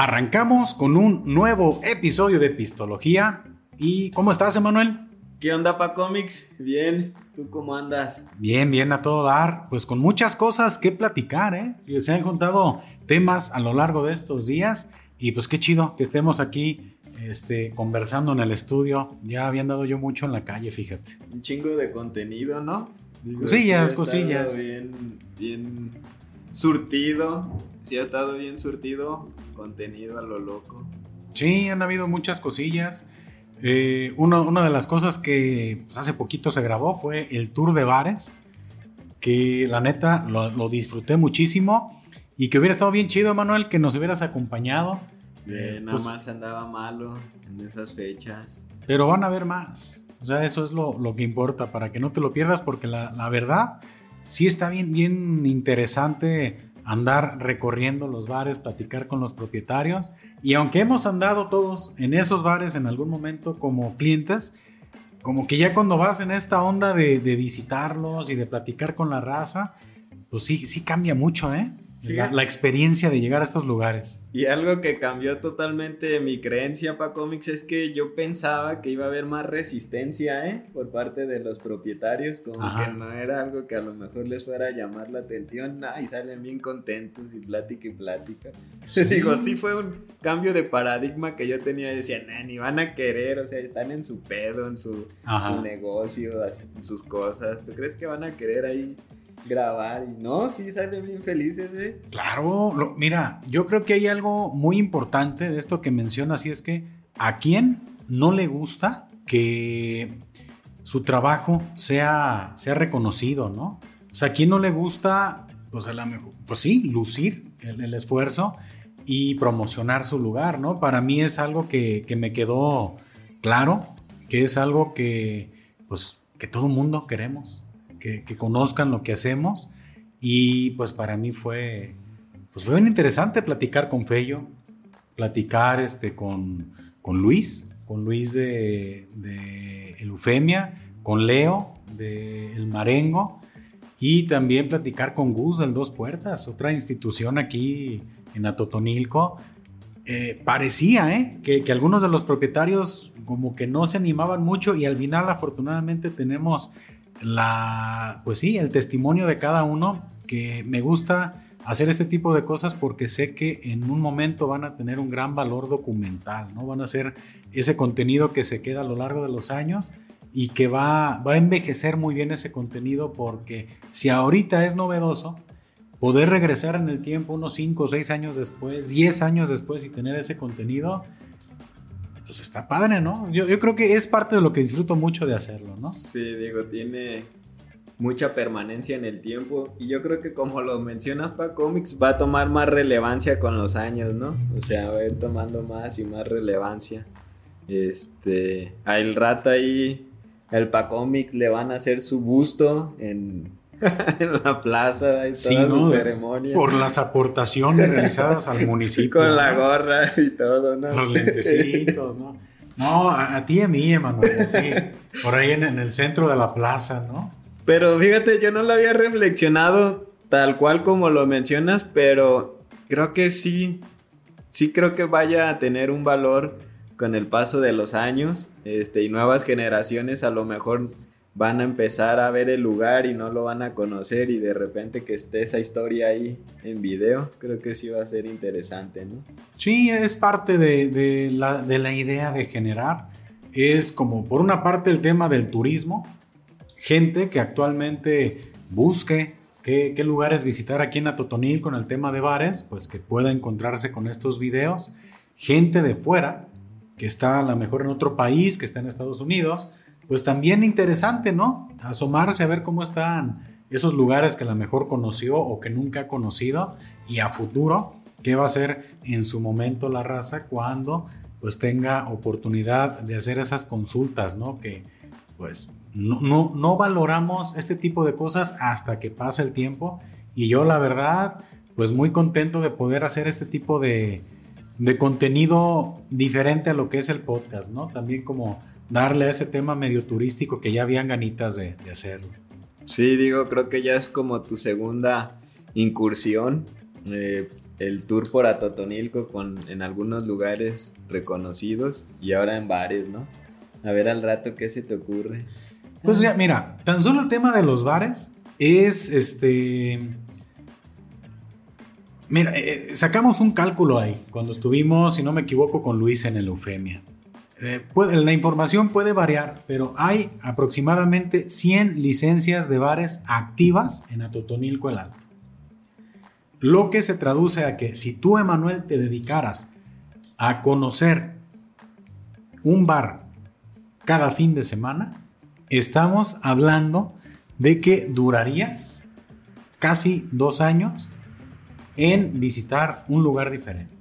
Arrancamos con un nuevo episodio de Epistología. ¿Y cómo estás, Emanuel? ¿Qué onda, pa Comics? Bien, ¿tú cómo andas? Bien, bien, a todo dar. Pues con muchas cosas que platicar, ¿eh? Se han juntado temas a lo largo de estos días. Y pues qué chido que estemos aquí este, conversando en el estudio. Ya habían dado yo mucho en la calle, fíjate. Un chingo de contenido, ¿no? cosillas, cosillas. Bien, bien surtido. Sí ha estado bien surtido contenido a lo loco. Sí, han habido muchas cosillas. Eh, una de las cosas que pues, hace poquito se grabó fue el tour de bares, que la neta lo, disfruté muchísimo y que hubiera estado bien chido, Manuel, que nos hubieras acompañado. Eh, nada pues más andaba malo en esas fechas. Pero van a ver más. O sea, eso es lo, que importa, para que no te lo pierdas, porque la, la verdad sí está bien, bien interesante andar recorriendo los bares, platicar con los propietarios. Y aunque hemos andado todos en esos bares en algún momento como clientes, como que ya cuando vas en esta onda de, de visitarlos y de platicar con la raza, pues sí, sí cambia mucho, ¿eh? La, experiencia de llegar a estos lugares. Y algo que cambió totalmente mi creencia para cómics es que yo pensaba que iba a haber más resistencia, ¿eh? Por parte de los propietarios, como que no era algo que a lo mejor les fuera a llamar la atención, y salen bien contentos y plática y plática. Digo, sí fue un cambio de paradigma que yo tenía, yo decía, ni van a querer, o sea, están en su pedo, en su, su negocio, en sus cosas, ¿tú crees que van a querer ahí grabar y no, sí salen bien felices, ¿eh? Claro, mira, yo creo que hay algo muy importante de esto que mencionas y es que a quién no le gusta que su trabajo sea, sea reconocido, ¿no? O sea, a quién no le gusta, pues, a la mejor, pues sí, lucir el, esfuerzo y promocionar su lugar, ¿no? Para mí es algo que, que me quedó claro, que es algo que, pues, que todo mundo queremos que, conozcan lo que hacemos. Y pues para mí fue, pues fue muy interesante platicar con Fello, platicar este, con, con Luis, con Luis de, de Eufemia, con Leo de El Marengo y también platicar con Gus del Dos Puertas, otra institución aquí en Atotonilco. Eh, parecía ¿eh? que, que, algunos de los propietarios como que no se animaban mucho y al final afortunadamente tenemos la, pues sí, el testimonio de cada uno, que me gusta hacer este tipo de cosas porque sé que en un momento van a tener un gran valor documental, ¿no? Van a ser ese contenido que se queda a lo largo de los años y que va, va a envejecer muy bien ese contenido porque si ahorita es novedoso, poder regresar en el tiempo unos 5 o 6 años después, 10 años después y tener ese contenido, pues está padre, ¿no? Yo, creo que es parte de lo que disfruto mucho de hacerlo, ¿no? Sí, digo, tiene mucha permanencia en el tiempo y yo creo que como lo mencionas para cómics va a tomar más relevancia con los años, ¿no? O sea, va a ir tomando más y más relevancia. Este, al rato ahí el pa cómics le van a hacer su busto en en la plaza y toda ceremonia. Por las aportaciones realizadas al municipio. Con la gorra y todo, ¿no? Los lentecitos, ¿no? No, a, ti y a mí, Emanuel, sí. Por ahí en, en, el centro de la plaza, ¿no? Pero fíjate, yo no lo había reflexionado tal cual como lo mencionas, pero creo que sí, sí creo que vaya a tener un valor con el paso de los años, este, y nuevas generaciones a lo mejor van a empezar a ver el lugar y no lo van a conocer y de repente que esté esa historia ahí en video, creo que sí va a ser interesante, ¿no? Sí, es parte de, la, idea de generar. Es como por una parte el tema del turismo, gente que actualmente busque qué, qué, lugares visitar aquí en Atotonil con el tema de bares, pues que pueda encontrarse con estos videos. Gente de fuera, que está a lo mejor en otro país, que está en Estados Unidos, pues también interesante, ¿no? Asomarse a ver cómo están esos lugares que a lo mejor conoció o que nunca ha conocido y a futuro, qué va a ser en su momento la raza cuando pues tenga oportunidad de hacer esas consultas, ¿no? Que pues no, no, no valoramos este tipo de cosas hasta que pasa el tiempo y yo la verdad pues muy contento de poder hacer este tipo de, de contenido diferente a lo que es el podcast, ¿no? También como darle a ese tema medio turístico que ya habían ganitas de, hacerlo. Sí, digo, creo que ya es como tu segunda incursión. Eh, el tour por Atotonilco con, en algunos lugares reconocidos y ahora en bares, ¿no? A ver al rato qué se te ocurre. Pues ya, mira, tan solo el tema de los bares es este. Mira, eh, sacamos un cálculo ahí cuando estuvimos, si no me equivoco, con Luis en el Eufemia. Eh, la información puede variar, pero hay aproximadamente 100 licencias de bares activas en Atotonilco el Alto. Lo que se traduce a que si tú, Emanuel, te dedicaras a conocer un bar cada fin de semana, estamos hablando de que durarías casi dos años en visitar un lugar diferente.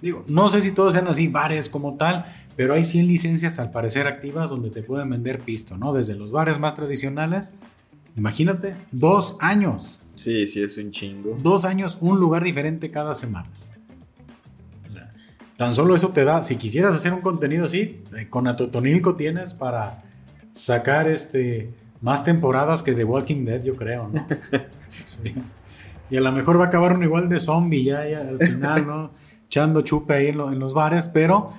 Digo, no sé si todos sean así bares como tal, pero hay 100 licencias al parecer activas donde te pueden vender pisto, ¿no? Desde los bares más tradicionales, imagínate, dos años. Sí, sí, es un chingo. Dos años, un lugar diferente cada semana. Tan solo eso te da, si quisieras hacer un contenido así, eh, con Atotonilco tienes para sacar este más temporadas que The Walking Dead, yo creo, ¿no? Y a lo mejor va a acabar un igual de zombie ya, ya al final, ¿no? Echando chupe ahí en, los bares, pero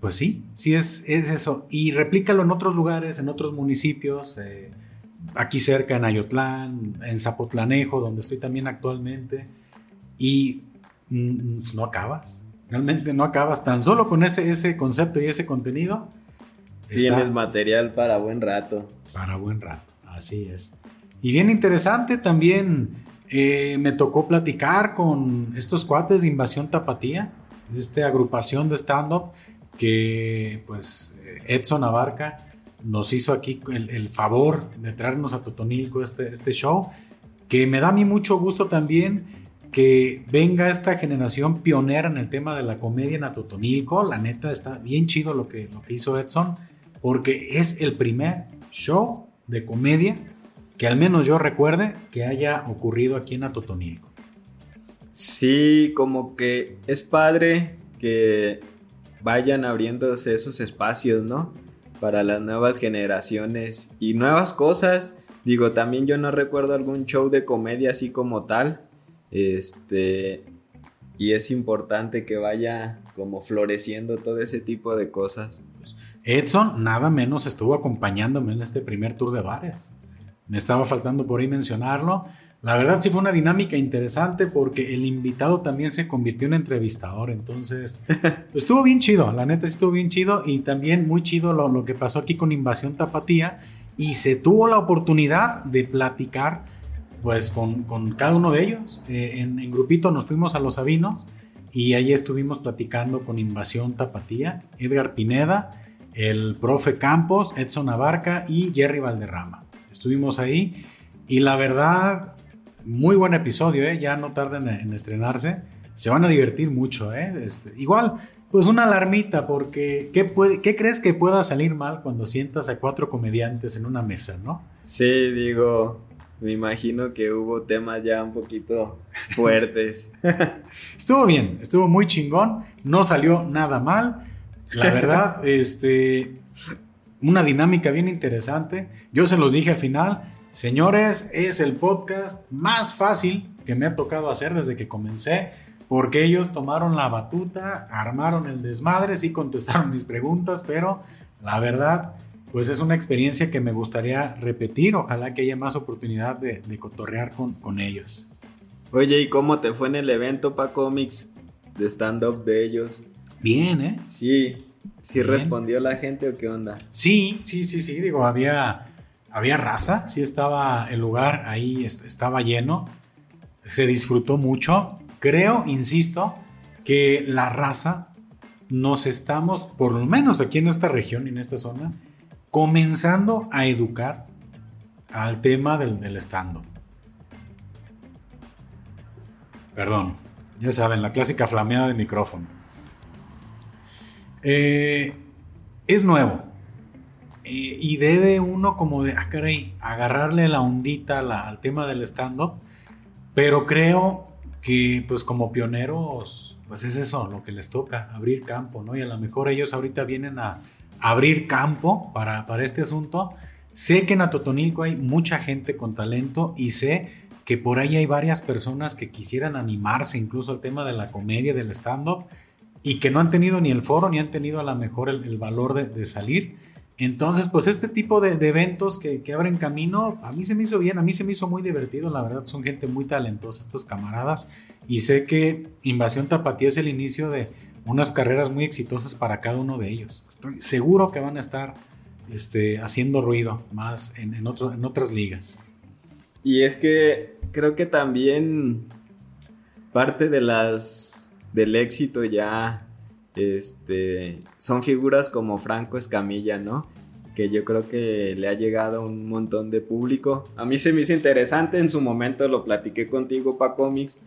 pues sí, sí es, es, eso. Y replícalo en otros lugares, en otros municipios, eh, aquí cerca en Ayotlán, en Zapotlanejo, donde estoy también actualmente, y mm, no acabas. Realmente no acabas tan solo con ese, ese concepto y ese contenido. Tienes material para buen rato. Para buen rato, así es. Y bien interesante también eh, me tocó platicar con estos cuates de Invasión Tapatía, de esta agrupación de stand-up que pues Edson Abarca nos hizo aquí el, favor de traernos a Totonilco este, este show, que me da a mí mucho gusto también que venga esta generación pionera en el tema de la comedia en Totonilco. La neta está bien chido lo que, lo que hizo Edson, porque es el primer show de comedia que al menos yo recuerde que haya ocurrido aquí en Atotonilco. Sí, como que es padre que vayan abriéndose esos espacios, ¿no? Para las nuevas generaciones y nuevas cosas. Digo, también yo no recuerdo algún show de comedia así como tal. Este, y es importante que vaya como floreciendo todo ese tipo de cosas. Edson nada menos estuvo acompañándome en este primer tour de bares. Me estaba faltando por ahí mencionarlo. La verdad sí fue una dinámica interesante porque el invitado también se convirtió en entrevistador, entonces estuvo bien chido, la neta estuvo bien chido y también muy chido lo, que pasó aquí con Invasión Tapatía y se tuvo la oportunidad de platicar pues con, cada uno de ellos. Eh, en, en, grupito nos fuimos a Los Sabinos y ahí estuvimos platicando con Invasión Tapatía, Edgar Pineda, el profe Campos, Edson Abarca y Jerry Valderrama. Estuvimos ahí y la verdad, muy buen episodio, ¿eh? ya no tarden en, estrenarse. Se van a divertir mucho. ¿eh? Este, igual, pues una alarmita, porque ¿qué, puede, ¿qué crees que pueda salir mal cuando sientas a cuatro comediantes en una mesa, no? Sí, digo, me imagino que hubo temas ya un poquito fuertes. estuvo bien, estuvo muy chingón, no salió nada mal. La verdad, este, una dinámica bien interesante. Yo se los dije al final, señores, es el podcast más fácil que me ha tocado hacer desde que comencé, porque ellos tomaron la batuta, armaron el desmadre, sí contestaron mis preguntas, pero la verdad, pues es una experiencia que me gustaría repetir. Ojalá que haya más oportunidad de, cotorrear con, con ellos. Oye, ¿y cómo te fue en el evento para cómics de stand-up de ellos? Bien, ¿eh? Sí, ¿Sí respondió la gente o qué onda? Sí, sí, sí, sí, digo, había, había raza, sí estaba el lugar ahí, estaba lleno, se disfrutó mucho. Creo, insisto, que la raza nos estamos, por lo menos aquí en esta región y en esta zona, comenzando a educar al tema del, del stand Perdón, ya saben, la clásica flameada de micrófono. Eh, es nuevo. Eh, y debe uno como de, ah, caray, agarrarle la ondita al tema del stand-up. Pero creo que pues como pioneros, pues es eso lo que les toca, abrir campo, ¿no? Y a lo mejor ellos ahorita vienen a abrir campo para, para este asunto. Sé que en Atotonilco hay mucha gente con talento y sé que por ahí hay varias personas que quisieran animarse incluso al tema de la comedia, del stand-up, y que no han tenido ni el foro ni han tenido a lo mejor el, valor de, salir. Entonces, pues este tipo de, eventos que, que, abren camino, a mí se me hizo bien, a mí se me hizo muy divertido, la verdad son gente muy talentosa estos camaradas y sé que Invasión Tapatía es el inicio de unas carreras muy exitosas para cada uno de ellos. Estoy seguro que van a estar este, haciendo ruido más en, en, en otras ligas. Y es que creo que también parte de las del éxito ya este son figuras como Franco Escamilla, ¿no? Que yo creo que le ha llegado a un montón de público. A mí se me hizo interesante, en su momento lo platiqué contigo para cómics.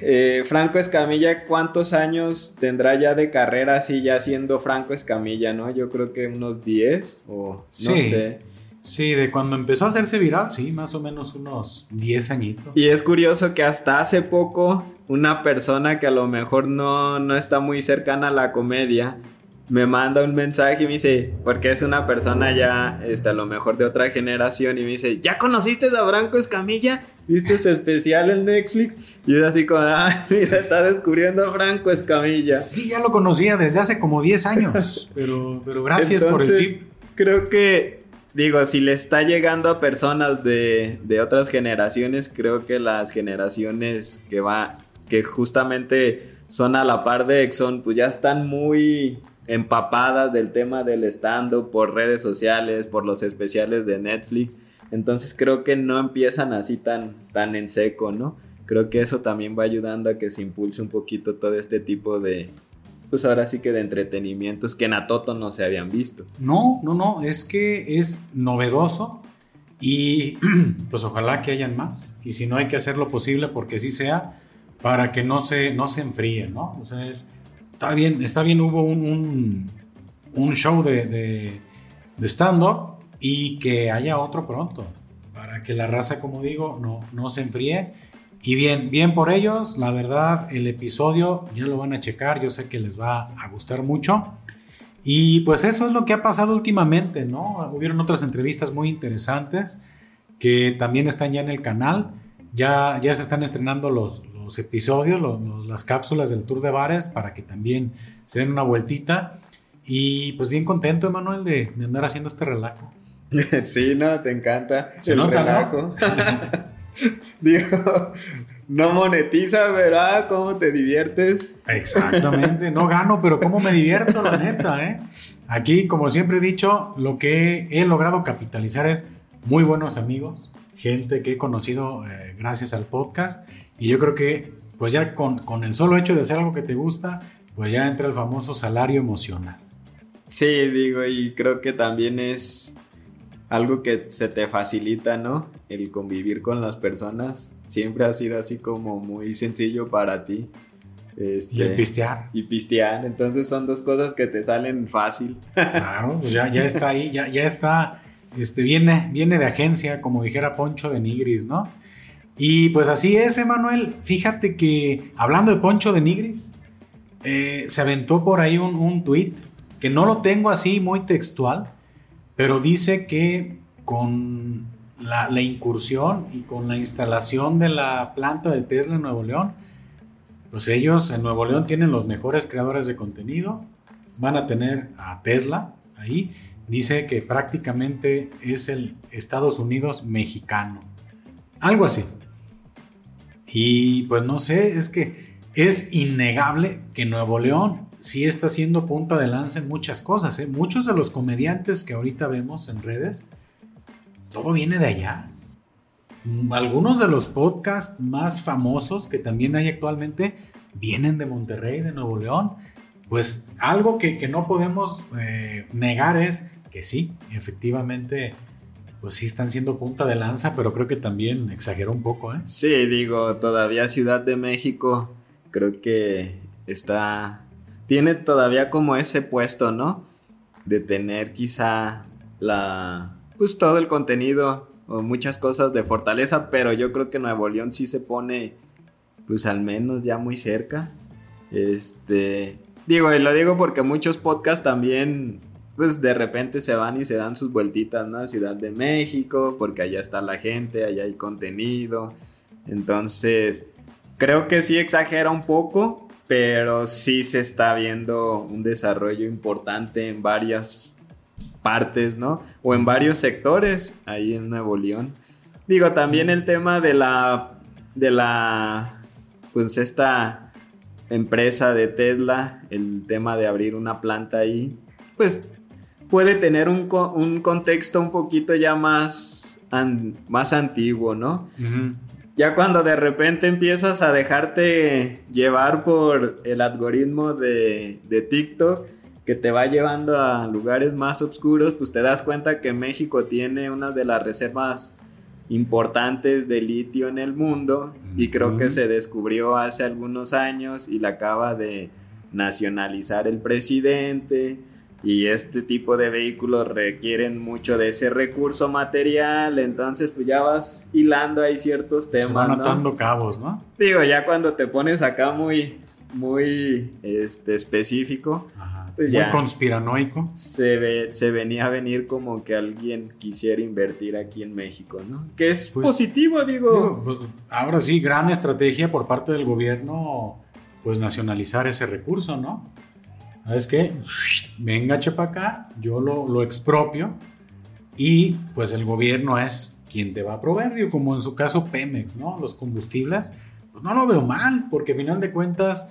Eh, Franco Escamilla, ¿cuántos años tendrá ya de carrera así ya siendo Franco Escamilla, no? Yo creo que unos 10 o no sé. Sí, de cuando empezó a hacerse viral, sí, más o menos unos 10 añitos. Y es curioso que hasta hace poco una persona que a lo mejor no, no está muy cercana a la comedia me manda un mensaje y me dice, porque es una persona ya, este, a lo mejor de otra generación, y me dice, ¿ya conociste a Franco Escamilla? ¿Viste su especial en Netflix? Y es así como, ah, mira, está descubriendo a Franco Escamilla. Sí, ya lo conocía desde hace como 10 años, pero, pero gracias por el tip. Creo que Digo, si le está llegando a personas de, otras generaciones, creo que las generaciones que va, que justamente son a la par de Exxon, pues ya están muy empapadas del tema del stand-up por redes sociales, por los especiales de Netflix. Entonces creo que no empiezan así tan, tan en seco, ¿no? Creo que eso también va ayudando a que se impulse un poquito todo este tipo de, pues ahora sí que de entretenimientos que en Atoto no se habían visto. No, no, no, es que es novedoso y pues ojalá que hayan más. Y si no hay que hacer lo posible porque sí sea para que no se, no se enfríe, ¿no? O sea, está bien, está bien, hubo un, un, show de, de, de stand-up y que haya otro pronto, para que la raza, como digo, no, no se enfríe y bien, bien por ellos, la verdad, el episodio ya lo van a checar, yo sé que les va a gustar mucho. Y pues eso es lo que ha pasado últimamente, ¿no? Hubieron otras entrevistas muy interesantes que también están ya en el canal. Ya, ya se están estrenando los, los episodios, las cápsulas del Tour de Bares para que también se den una vueltita. Y pues bien contento, Emanuel, de, de andar haciendo este relajo. Sí, no, te encanta. Se el relajo. Digo, no monetiza, ¿verdad? ¿Cómo te diviertes? Exactamente, no gano, pero ¿cómo me divierto, la neta, eh? Aquí, como siempre he dicho, lo que he logrado capitalizar es muy buenos amigos, gente que he conocido eh, gracias al podcast, y yo creo que, pues ya con, con el solo hecho de hacer algo que te gusta, pues ya entra el famoso salario emocional. Sí, digo, y creo que también es algo que se te facilita, ¿no? El convivir con las personas siempre ha sido así como muy sencillo para ti. Este, y el pistear. Y pistear, entonces son dos cosas que te salen fácil. Claro, pues ya, ya está ahí, ya, ya está, este, viene, viene de agencia, como dijera Poncho de Nigris, ¿no? Y pues así es, Emanuel. Fíjate que hablando de Poncho de Nigris, eh, se aventó por ahí un, un tweet que no lo tengo así muy textual, pero dice que con la, incursión y con la instalación de la planta de Tesla en Nuevo León, pues ellos en Nuevo León tienen los mejores creadores de contenido, van a tener a Tesla ahí, dice que prácticamente es el Estados Unidos mexicano, algo así. Y pues no sé, es que es innegable que Nuevo León sí está siendo punta de lanza en muchas cosas. ¿eh? Muchos de los comediantes que ahorita vemos en redes, todo viene de allá. Algunos de los podcasts más famosos que también hay actualmente vienen de Monterrey, de Nuevo León. Pues algo que, no podemos eh, negar es que sí, efectivamente, pues sí están siendo punta de lanza, pero creo que también exageró un poco. ¿eh? Sí, digo, todavía Ciudad de México creo que está tiene todavía como ese puesto, ¿no? De tener quizá la, pues todo el contenido o muchas cosas de fortaleza, pero yo creo que Nuevo León sí se pone, pues al menos ya muy cerca. Este, digo, y lo digo porque muchos podcasts también pues de repente se van y se dan sus vueltitas, ¿no? A Ciudad de México, porque allá está la gente, allá hay contenido. Entonces, creo que sí exagera un poco, pero sí se está viendo un desarrollo importante en varias partes, ¿no? O en varios sectores ahí en Nuevo León. Digo, también el tema de la, de la, pues esta empresa de Tesla, el tema de abrir una planta ahí, pues puede tener un, contexto un poquito ya más, más antiguo, ¿no? Ya cuando de repente empiezas a dejarte llevar por el algoritmo de, de TikTok, que te va llevando a lugares más oscuros, pues te das cuenta que México tiene una de las reservas importantes de litio en el mundo y creo que se descubrió hace algunos años y la acaba de nacionalizar el presidente y este tipo de vehículos requieren mucho de ese recurso material, entonces pues ya vas hilando ahí ciertos temas. Se van atando cabos, ¿no? Digo, ya cuando te pones acá muy, muy este, específico, pues muy conspiranoico. Se, ve, se venía a venir como que alguien quisiera invertir aquí en México, ¿no? Que es pues, positivo, digo. Pues, ahora sí, gran estrategia por parte del gobierno, pues nacionalizar ese recurso, ¿no? ¿Sabes qué? Venga, chepa acá, yo lo, lo, expropio y pues el gobierno es quien te va a proveer, como en su caso Pemex, ¿no? Los combustibles, pues no lo veo mal, porque al final de cuentas,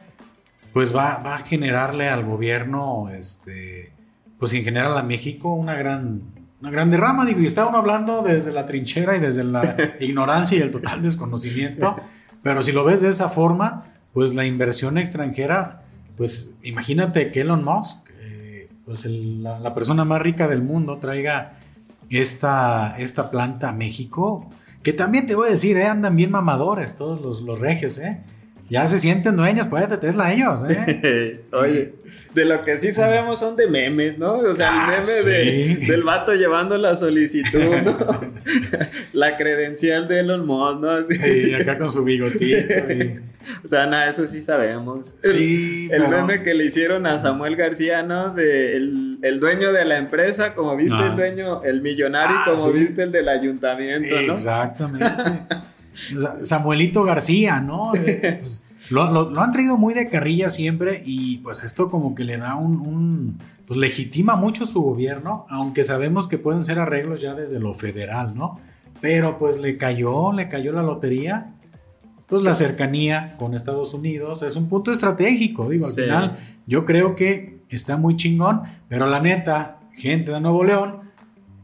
pues va, va a generarle al gobierno, este, pues en general a México una gran, una gran derrama, digo, y está uno hablando desde la trinchera y desde la ignorancia y el total desconocimiento, pero si lo ves de esa forma, pues la inversión extranjera pues imagínate que Elon Musk, eh, pues la, persona más rica del mundo, traiga esta, esta planta a México, que también te voy a decir, eh, andan bien mamadores todos los, los regios, ¿eh? Ya se sienten dueños, pues de Tesla ellos, ¿eh? Oye, de lo que sí sabemos son de memes, ¿no? O sea, el ah, meme del vato llevando la solicitud, ¿no? la credencial de Elon Musk, ¿no? Sí, acá con su bigotito. O sea, nada, eso sí sabemos. Sí, el, meme que le hicieron a Samuel García, ¿no? De el, dueño de la empresa, como viste el ah. dueño, el millonario, ah, como viste el del ayuntamiento, ¿no? Exactamente. Samuelito García, ¿no? Pues, lo, han traído muy de carrilla siempre y pues esto como que le da un, pues legitima mucho su gobierno, aunque sabemos que pueden ser arreglos ya desde lo federal, ¿no? Pero pues le cayó, le cayó la lotería. Pues la cercanía con Estados Unidos es un punto estratégico, digo, al final yo creo que está muy chingón, pero la neta, gente de Nuevo León,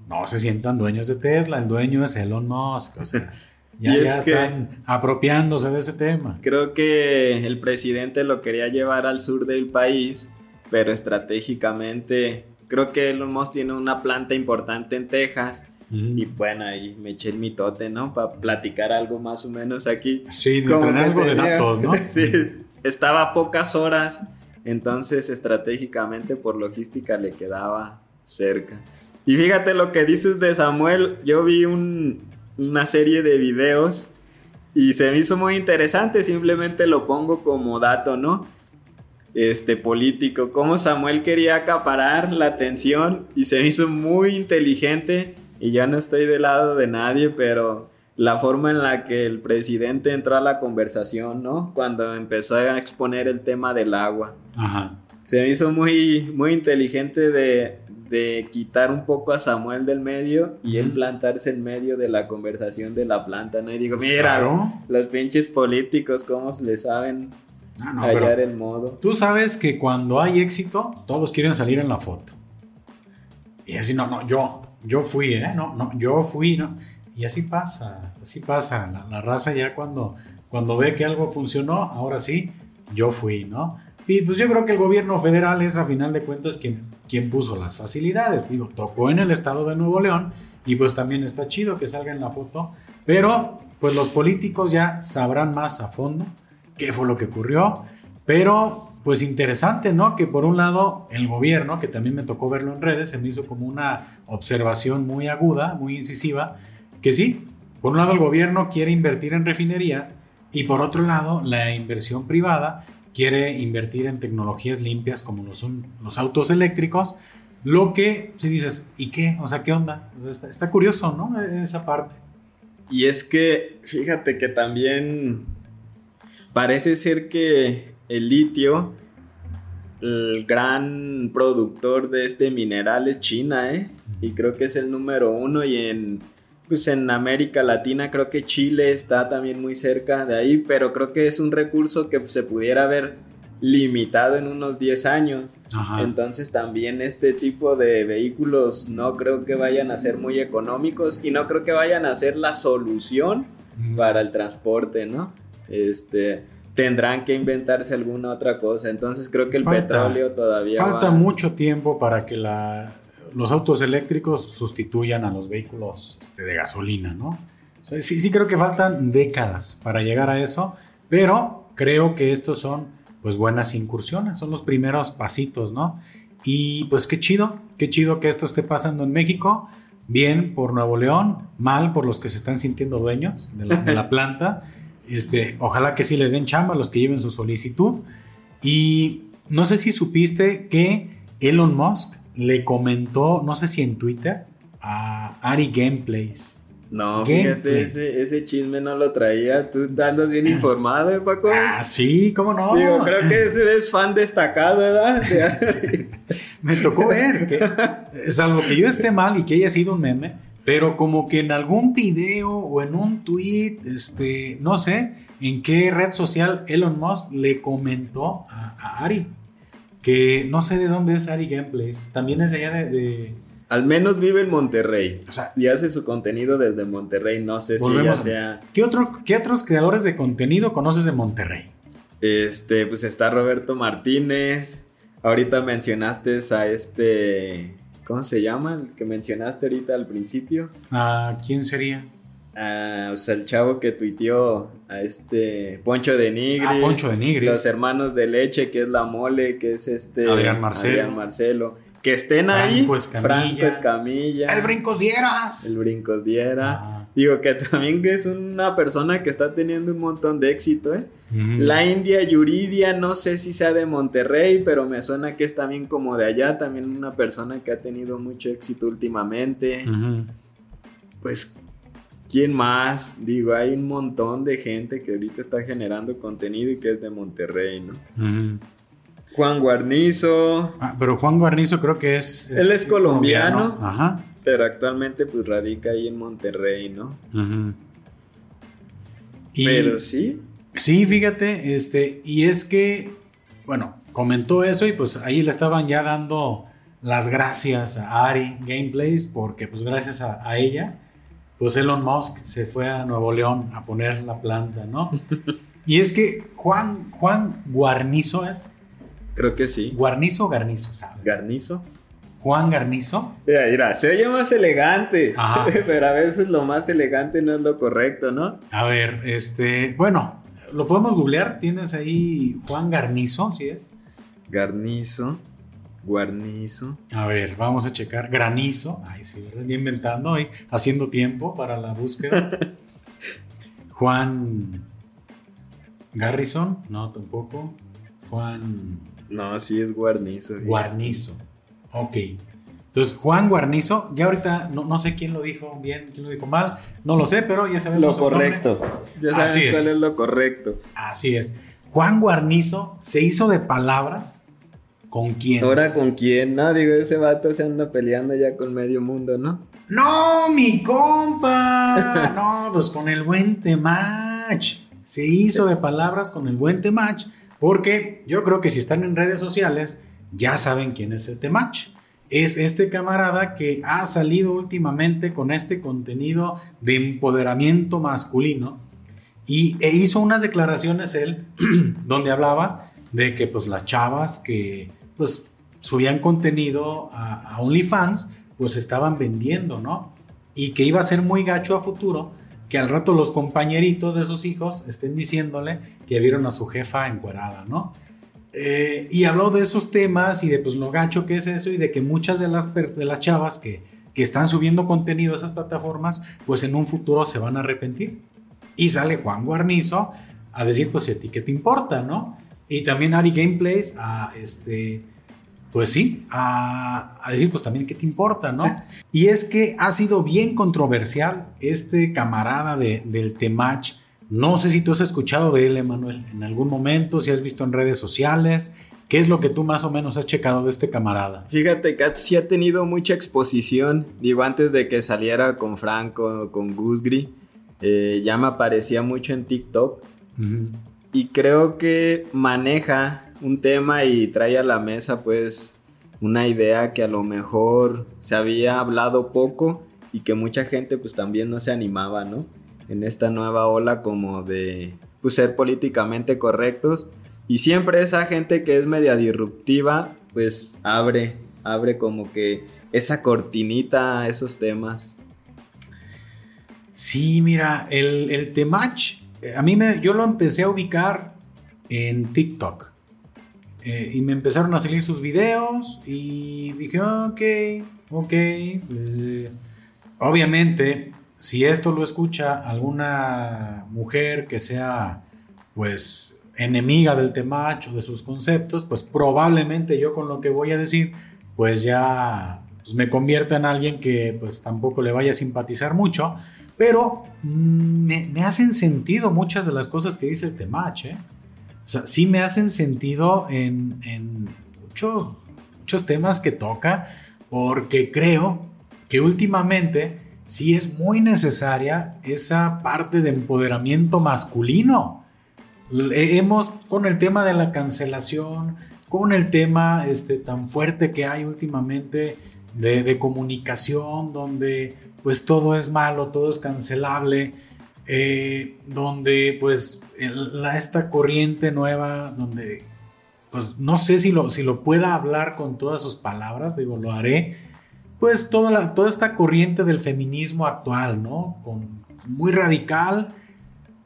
no se sientan dueños de Tesla, el dueño es Elon Musk, o sea... Ya, están apropiándose de ese tema. Creo que el presidente lo quería llevar al sur del país, pero estratégicamente creo que Elon Musk tiene una planta importante en Texas. Y bueno, ahí me eché el mitote, ¿no? Para platicar algo más o menos aquí. Sí, de algo de datos, ¿no? sí, estaba a pocas horas, entonces estratégicamente por logística le quedaba cerca. Y fíjate lo que dices de Samuel, yo vi un, una serie de videos y se me hizo muy interesante, simplemente lo pongo como dato, ¿no? Este político, cómo Samuel quería acaparar la atención y se me hizo muy inteligente y ya no estoy del lado de nadie, pero la forma en la que el presidente entró a la conversación, ¿no? Cuando empezó a exponer el tema del agua. Ajá. Se me hizo muy, muy inteligente de, de quitar un poco a Samuel del medio y él plantarse en medio de la conversación de la planta, ¿no? Y digo, pues mira, los pinches políticos, cómo se le saben ah, hallar el modo. Tú sabes que cuando hay éxito, todos quieren salir en la foto. Y así, no, no, yo, yo fui, ¿eh? No, no, yo fui, ¿no? Y así pasa, así pasa. La, la raza ya cuando, cuando ve que algo funcionó, ahora sí, yo fui, ¿no? Y pues yo creo que el gobierno federal es a final de cuentas quien, quien puso las facilidades. Digo, tocó en el estado de Nuevo León y pues también está chido que salga en la foto. Pero pues los políticos ya sabrán más a fondo qué fue lo que ocurrió. Pero pues interesante, ¿no? Que por un lado el gobierno, que también me tocó verlo en redes, se me hizo como una observación muy aguda, muy incisiva, que sí, por un lado el gobierno quiere invertir en refinerías y por otro lado la inversión privada quiere invertir en tecnologías limpias como lo son los autos eléctricos, Lo que si dices, ¿y qué? O sea, ¿qué onda? está, curioso, ¿no? Esa parte. Y es que, fíjate que también parece ser que el litio, el gran productor de este mineral es China, ¿eh? Y creo que es el número uno y en pues en América Latina creo que Chile está también muy cerca de ahí, pero creo que es un recurso que se pudiera ver limitado en unos 10 años. Entonces también este tipo de vehículos no creo que vayan a ser muy económicos y no creo que vayan a ser la solución para el transporte, ¿no? Este tendrán que inventarse alguna otra cosa. Entonces creo que el petróleo todavía falta mucho tiempo para que la los autos eléctricos sustituyan a los vehículos este, de gasolina, ¿no? sí, sí creo que faltan décadas para llegar a eso, pero creo que estos son pues buenas incursiones, son los primeros pasitos, ¿no? Y pues qué chido, qué chido que esto esté pasando en México, bien por Nuevo León, mal por los que se están sintiendo dueños de la, planta. Este, ojalá que sí les den chamba a los que lleven su solicitud. Y no sé si supiste que Elon Musk le comentó, no sé si en Twitter, a Ari Gameplays. No, fíjate, ese, ese, chisme no lo traía. Tú andas bien informado, ¿eh, Paco? Ah, sí, ¿cómo no? Digo, creo que eres fan destacado, ¿verdad? Me tocó ver que, salvo que yo esté mal y que haya sido un meme, pero como que en algún video o en un tweet, este, no sé, en qué red social Elon Musk le comentó a Ari que no sé de dónde es Ari Gameplays. También es allá de, Al menos vive en Monterrey. O sea, y hace su contenido desde Monterrey. No sé si ya sea. ¿Qué, otro, ¿Qué otros creadores de contenido conoces de Monterrey? Este, pues está Roberto Martínez. Ahorita mencionaste a este. ¿Cómo se llama? El que mencionaste ahorita al principio. ¿A quién sería? O sea, el chavo que tuiteó a este Poncho de Nigris. Ah, Poncho de Nigris. Los hermanos de leche, que es la mole, que es este. Adrián Marcelo. Marcelo. Que estén ahí. Franco Escamilla. El Brincos Dieras. El Brincos Diera. Digo que también es una persona que está teniendo un montón de éxito, ¿eh? La India Yuridia, no sé si sea de Monterrey, pero me suena que es también como de allá, también una persona que ha tenido mucho éxito últimamente. Pues ¿Quién más? Digo, hay un montón de gente que ahorita está generando contenido y que es de Monterrey, ¿no? Juan Guarnizo. Ah, pero Juan Guarnizo creo que es... Él es colombiano, Ajá. pero actualmente pues radica ahí en Monterrey, ¿no? pero sí. Sí, fíjate, este, y es que, bueno, comentó eso y pues ahí le estaban ya dando las gracias a Ari Gameplays porque pues gracias a ella pues Elon Musk se fue a Nuevo León a poner la planta, ¿no? y es que Juan, Juan Guarnizo es. Creo que sí. Guarnizo o Garnizo, ¿sabes? Garnizo. Juan Garnizo. Mira, mira, se oye más elegante, pero a veces lo más elegante no es lo correcto, ¿no? A ver, este, bueno, lo podemos googlear. Tienes ahí Juan Garnizo, ¿sí es? Garnizo. Guarnizo. A ver, vamos a checar. Granizo. Ay, sí, inventando ahí, haciendo tiempo para la búsqueda. Juan Garrison, no, tampoco. Juan. No, sí es Guarnizo. Guarnizo. Ok. Entonces, Juan Guarnizo, ya ahorita no, sé quién lo dijo bien, quién lo dijo mal, no lo sé, pero ya sabemos lo correcto. Ya sabes cuál es lo correcto. Así es. Juan Guarnizo se hizo de palabras ¿Con quién? Ahora con quién, no, digo, ese vato se anda peleando ya con medio mundo, ¿no? No, mi compa. no, pues con el buen Temach. Se hizo de palabras con el buen Temach, porque yo creo que si están en redes sociales, ya saben quién es el Temach. Es este camarada que ha salido últimamente con este contenido de empoderamiento masculino y, e hizo unas declaraciones él donde hablaba de que pues las chavas que pues subían contenido a, OnlyFans, pues estaban vendiendo, ¿no? Y que iba a ser muy gacho a futuro que al rato los compañeritos de sus hijos estén diciéndole que vieron a su jefa encuerada, ¿no? Eh, y habló de esos temas y de pues lo gacho que es eso y de que muchas de las, de las chavas que, que están subiendo contenido a esas plataformas, pues en un futuro se van a arrepentir. Y sale Juan Guarnizo a decir, pues a ti qué te importa, ¿no? Y también Ari Gameplays a, este, pues sí, a, decir, pues también, ¿qué te importa, no? y es que ha sido bien controversial este camarada de, del Temach. No sé si tú has escuchado de él, Emanuel, en algún momento, si has visto en redes sociales. ¿Qué es lo que tú más o menos has checado de este camarada? Fíjate, Kat sí ha tenido mucha exposición. Digo, antes de que saliera con Franco, con Gusgri, eh, ya me aparecía mucho en TikTok. Y creo que maneja un tema y trae a la mesa pues una idea que a lo mejor se había hablado poco y que mucha gente pues también no se animaba, ¿no? En esta nueva ola como de pues, ser políticamente correctos y siempre esa gente que es media disruptiva pues abre, abre como que esa cortinita a esos temas. Sí, mira, el, el temach, a mí me, yo lo empecé a ubicar en TikTok. Eh, y me empezaron a salir sus videos y dije, ok, ok. Eh, obviamente, si esto lo escucha alguna mujer que sea, pues, enemiga del temacho, de sus conceptos, pues probablemente yo con lo que voy a decir, pues ya pues, me convierta en alguien que pues tampoco le vaya a simpatizar mucho. Pero mm, me, hacen sentido muchas de las cosas que dice el temach, ¿eh? O sea, sí me hacen sentido en, muchos, muchos temas que toca, porque creo que últimamente sí es muy necesaria esa parte de empoderamiento masculino. Hemos, con el tema de la cancelación, con el tema este, tan fuerte que hay últimamente de, comunicación, donde pues todo es malo, todo es cancelable, eh, donde pues esta corriente nueva, donde pues no sé si lo, si lo pueda hablar con todas sus palabras, digo, lo haré, pues toda, la, toda esta corriente del feminismo actual, ¿no? Con, muy radical,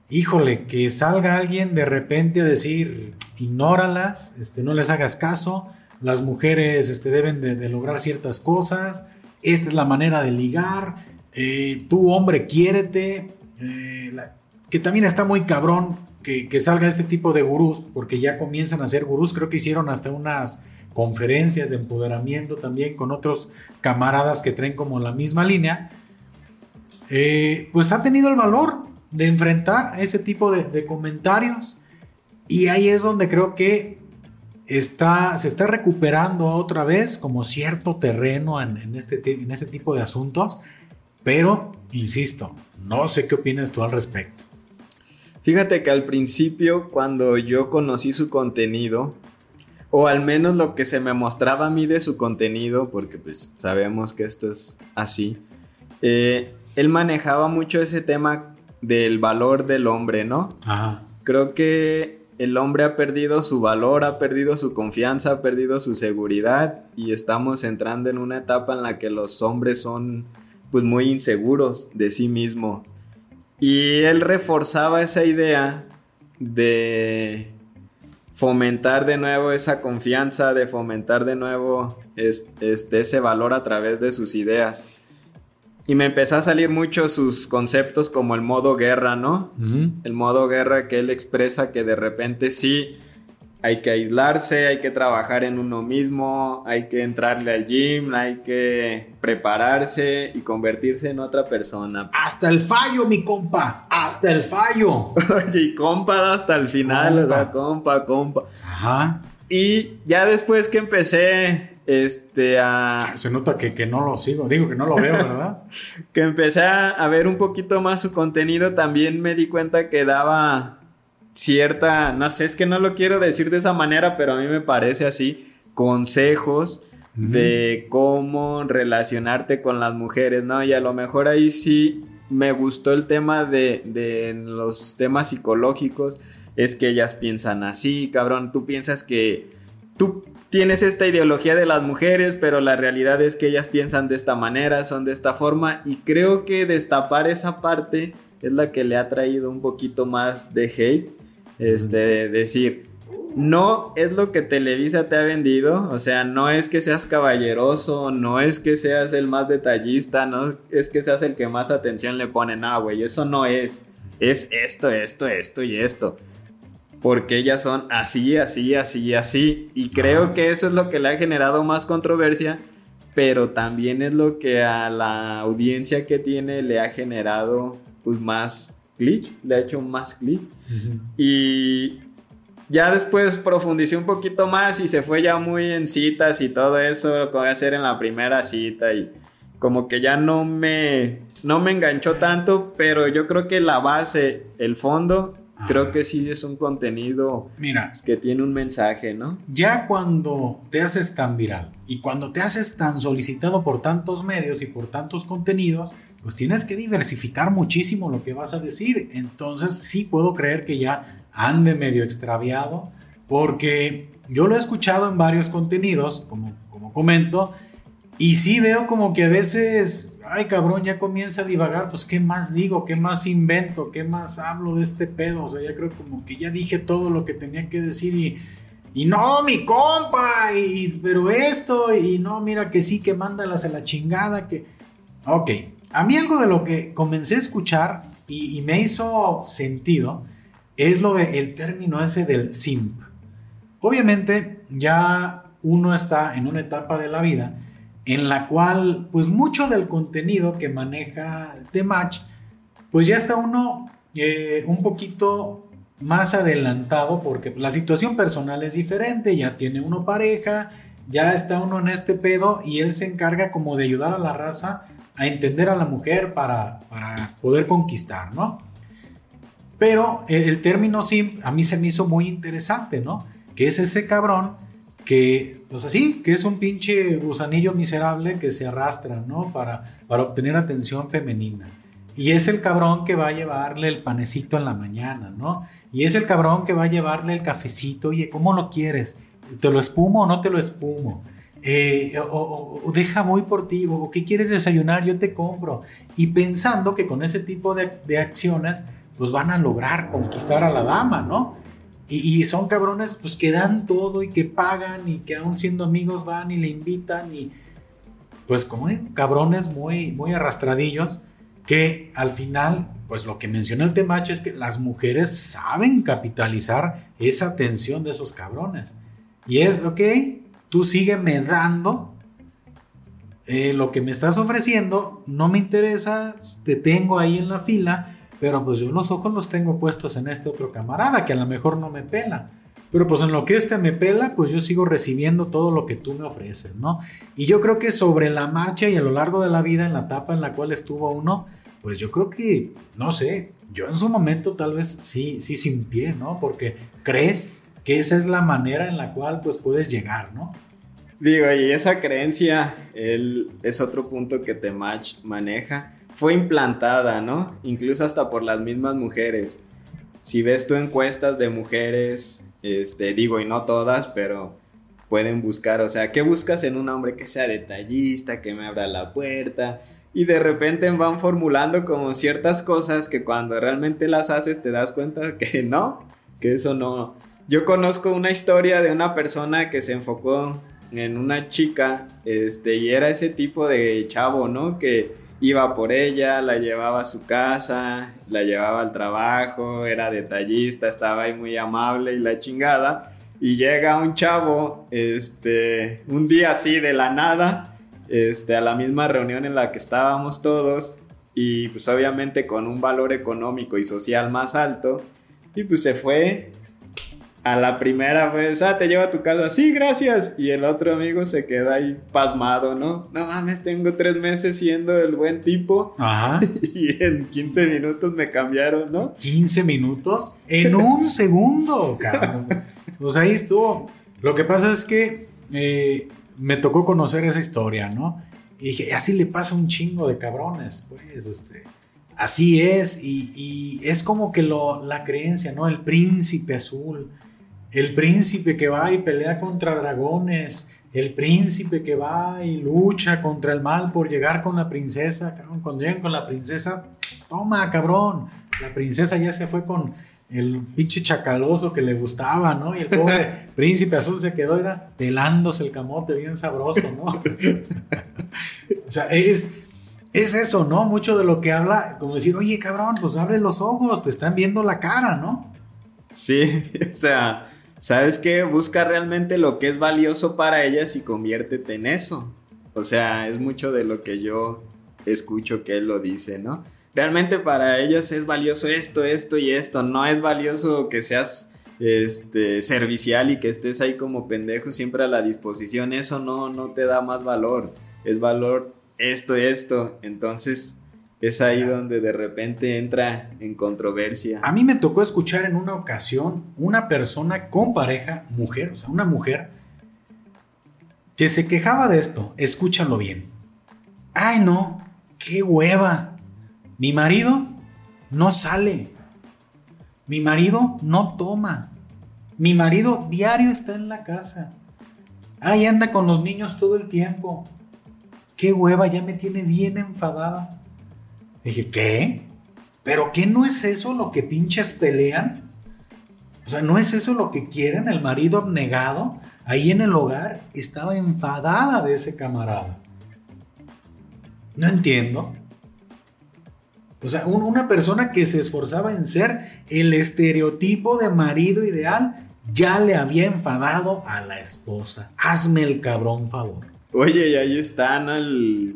híjole, que salga alguien de repente a decir, ignóralas, este, no les hagas caso, las mujeres este, deben de, lograr ciertas cosas, esta es la manera de ligar, eh, tú hombre, quiérete, eh, que también está muy cabrón que, salga este tipo de gurús, porque ya comienzan a ser gurús, creo que hicieron hasta unas conferencias de empoderamiento también con otros camaradas que traen como la misma línea, eh, pues ha tenido el valor de enfrentar ese tipo de, comentarios y ahí es donde creo que está, se está recuperando otra vez como cierto terreno en, este, en este tipo de asuntos, pero, insisto, no sé qué opinas tú al respecto. Fíjate que al principio, cuando yo conocí su contenido, o al menos lo que se me mostraba a mí de su contenido, porque pues sabemos que esto es así, eh, él manejaba mucho ese tema del valor del hombre, ¿no? Ajá. Creo que el hombre ha perdido su valor, ha perdido su confianza, ha perdido su seguridad y estamos entrando en una etapa en la que los hombres son pues muy inseguros de sí mismo. Y él reforzaba esa idea de fomentar de nuevo esa confianza, de fomentar de nuevo este, ese valor a través de sus ideas. Y me empezó a salir mucho sus conceptos como el modo guerra, ¿no? El modo guerra que él expresa que de repente sí hay que aislarse, hay que trabajar en uno mismo, hay que entrarle al gym, hay que prepararse y convertirse en otra persona. Hasta el fallo, mi compa, hasta el fallo. Oye, y compa hasta el final, compa. o sea, compa, compa. Ajá. Y ya después que empecé este a... Se nota que, que, no lo sigo, digo que no lo veo, ¿verdad? que empecé a ver un poquito más su contenido, también me di cuenta que daba cierta, no sé, es que no lo quiero decir de esa manera, pero a mí me parece así, consejos de cómo relacionarte con las mujeres, ¿no? Y a lo mejor ahí sí me gustó el tema de, de los temas psicológicos, es que ellas piensan así, cabrón, tú piensas que tú tienes esta ideología de las mujeres, pero la realidad es que ellas piensan de esta manera, son de esta forma, y creo que destapar esa parte es la que le ha traído un poquito más de hate. Este, decir, no es lo que Televisa te ha vendido, o sea, no es que seas caballeroso, no es que seas el más detallista, no es que seas el que más atención le pone, no, güey, eso no es, es esto, esto, esto y esto. Porque ellas son así, así, así, así. Y creo que eso es lo que le ha generado más controversia, pero también es lo que a la audiencia que tiene le ha generado pues más glitch, le ha hecho más clic. Y ya después profundicé un poquito más y se fue ya muy en citas y todo eso, lo que voy a hacer en la primera cita y como que ya no me, no me enganchó tanto, pero yo creo que la base, el fondo, creo que sí es un contenido Mira, que tiene un mensaje, ¿no? Ya cuando te haces tan viral y cuando te haces tan solicitado por tantos medios y por tantos contenidos, pues tienes que diversificar muchísimo lo que vas a decir. Entonces sí puedo creer que ya ande medio extraviado, porque yo lo he escuchado en varios contenidos, como, como comento, y sí veo como que a veces, ay cabrón, ya comienza a divagar, pues qué más digo, qué más invento, qué más hablo de este pedo, o sea, ya creo como que ya dije todo lo que tenía que decir y... Y no, mi compa, y, pero esto, y no, mira que sí, que mándalas a la chingada, que... Ok, a mí algo de lo que comencé a escuchar y, me hizo sentido es lo de el término ese del simp. Obviamente ya uno está en una etapa de la vida en la cual pues mucho del contenido que maneja The Match pues ya está uno eh, un poquito más adelantado porque la situación personal es diferente, ya tiene uno pareja, ya está uno en este pedo y él se encarga como de ayudar a la raza a entender a la mujer para, poder conquistar, ¿no? Pero el, término simp a mí se me hizo muy interesante, ¿no? Que es ese cabrón que, pues así, que es un pinche gusanillo miserable que se arrastra, ¿no? Para, para obtener atención femenina. Y es el cabrón que va a llevarle el panecito en la mañana, ¿no? Y es el cabrón que va a llevarle el cafecito, oye, ¿cómo lo quieres? ¿Te lo espumo o no te lo espumo? Eh, o, deja voy por ti, o qué quieres desayunar, yo te compro. Y pensando que con ese tipo de, acciones, pues van a lograr conquistar a la dama, ¿no? Y, son cabrones, pues que dan todo y que pagan y que aún siendo amigos van y le invitan y pues como cabrones muy, muy arrastradillos que al final, pues lo que menciona el Temach es que las mujeres saben capitalizar esa atención de esos cabrones. Y es, ok, tú sígueme dando eh, lo que me estás ofreciendo, no me interesa, te tengo ahí en la fila, pero pues yo los ojos los tengo puestos en este otro camarada que a lo mejor no me pela. Pero pues en lo que este me pela, pues yo sigo recibiendo todo lo que tú me ofreces, ¿no? Y yo creo que sobre la marcha y a lo largo de la vida, en la etapa en la cual estuvo uno, pues yo creo que, no sé, yo en su momento tal vez sí, sí sin pie, ¿no? Porque crees que esa es la manera en la cual pues puedes llegar, ¿no? Digo, y esa creencia es otro punto que Temach maneja. Fue implantada, ¿no? Incluso hasta por las mismas mujeres. Si ves tú encuestas de mujeres, este, digo, y no todas, pero pueden buscar, o sea, ¿qué buscas en un hombre que sea detallista, que me abra la puerta? Y de repente van formulando como ciertas cosas que cuando realmente las haces te das cuenta que no, que eso no, yo conozco una historia de una persona que se enfocó en una chica, este, y era ese tipo de chavo, ¿no? Que iba por ella, la llevaba a su casa, la llevaba al trabajo, era detallista, estaba ahí muy amable y la chingada. Y llega un chavo, este, un día así de la nada, este, a la misma reunión en la que estábamos todos, y pues obviamente con un valor económico y social más alto, y pues se fue a la primera pues, ah, te lleva a tu casa, sí, gracias. Y el otro amigo se queda ahí pasmado, ¿no? No mames, tengo tres meses siendo el buen tipo. Ajá. Y en 15 minutos me cambiaron, ¿no? 15 minutos en un segundo, cabrón. Pues ahí estuvo. Lo que pasa es que eh, me tocó conocer esa historia, ¿no? Y dije, así le pasa un chingo de cabrones, pues, este. Así es, y, y es como que lo, la creencia, ¿no? El príncipe azul, el príncipe que va y pelea contra dragones, el príncipe que va y lucha contra el mal por llegar con la princesa, cuando llegan con la princesa, toma, cabrón, la princesa ya se fue con el pinche chacaloso que le gustaba, ¿no? Y el pobre príncipe azul se quedó era pelándose el camote bien sabroso, ¿no? o sea, es, es eso, ¿no? Mucho de lo que habla, como decir, oye, cabrón, pues abre los ojos, te están viendo la cara, ¿no? Sí, o sea, ¿sabes qué? Busca realmente lo que es valioso para ellas y conviértete en eso. O sea, es mucho de lo que yo escucho que él lo dice, ¿no? Realmente para ellas es valioso esto, esto y esto. No es valioso que seas este, servicial y que estés ahí como pendejo siempre a la disposición. Eso no, no te da más valor. Es valor esto, esto. Entonces es ahí donde de repente entra en controversia. A mí me tocó escuchar en una ocasión una persona con pareja, mujer, o sea, una mujer, que se quejaba de esto. Escúchalo bien. Ay, no, qué hueva. Mi marido no sale. Mi marido no toma. Mi marido diario está en la casa. Ahí anda con los niños todo el tiempo. Qué hueva, ya me tiene bien enfadada. Dije, ¿qué? ¿Pero qué no es eso lo que pinches pelean? O sea, ¿no es eso lo que quieren? El marido abnegado ahí en el hogar estaba enfadada de ese camarada. No entiendo. O sea, una persona que se esforzaba en ser el estereotipo de marido ideal ya le había enfadado a la esposa. Hazme el cabrón favor. Oye, y ahí están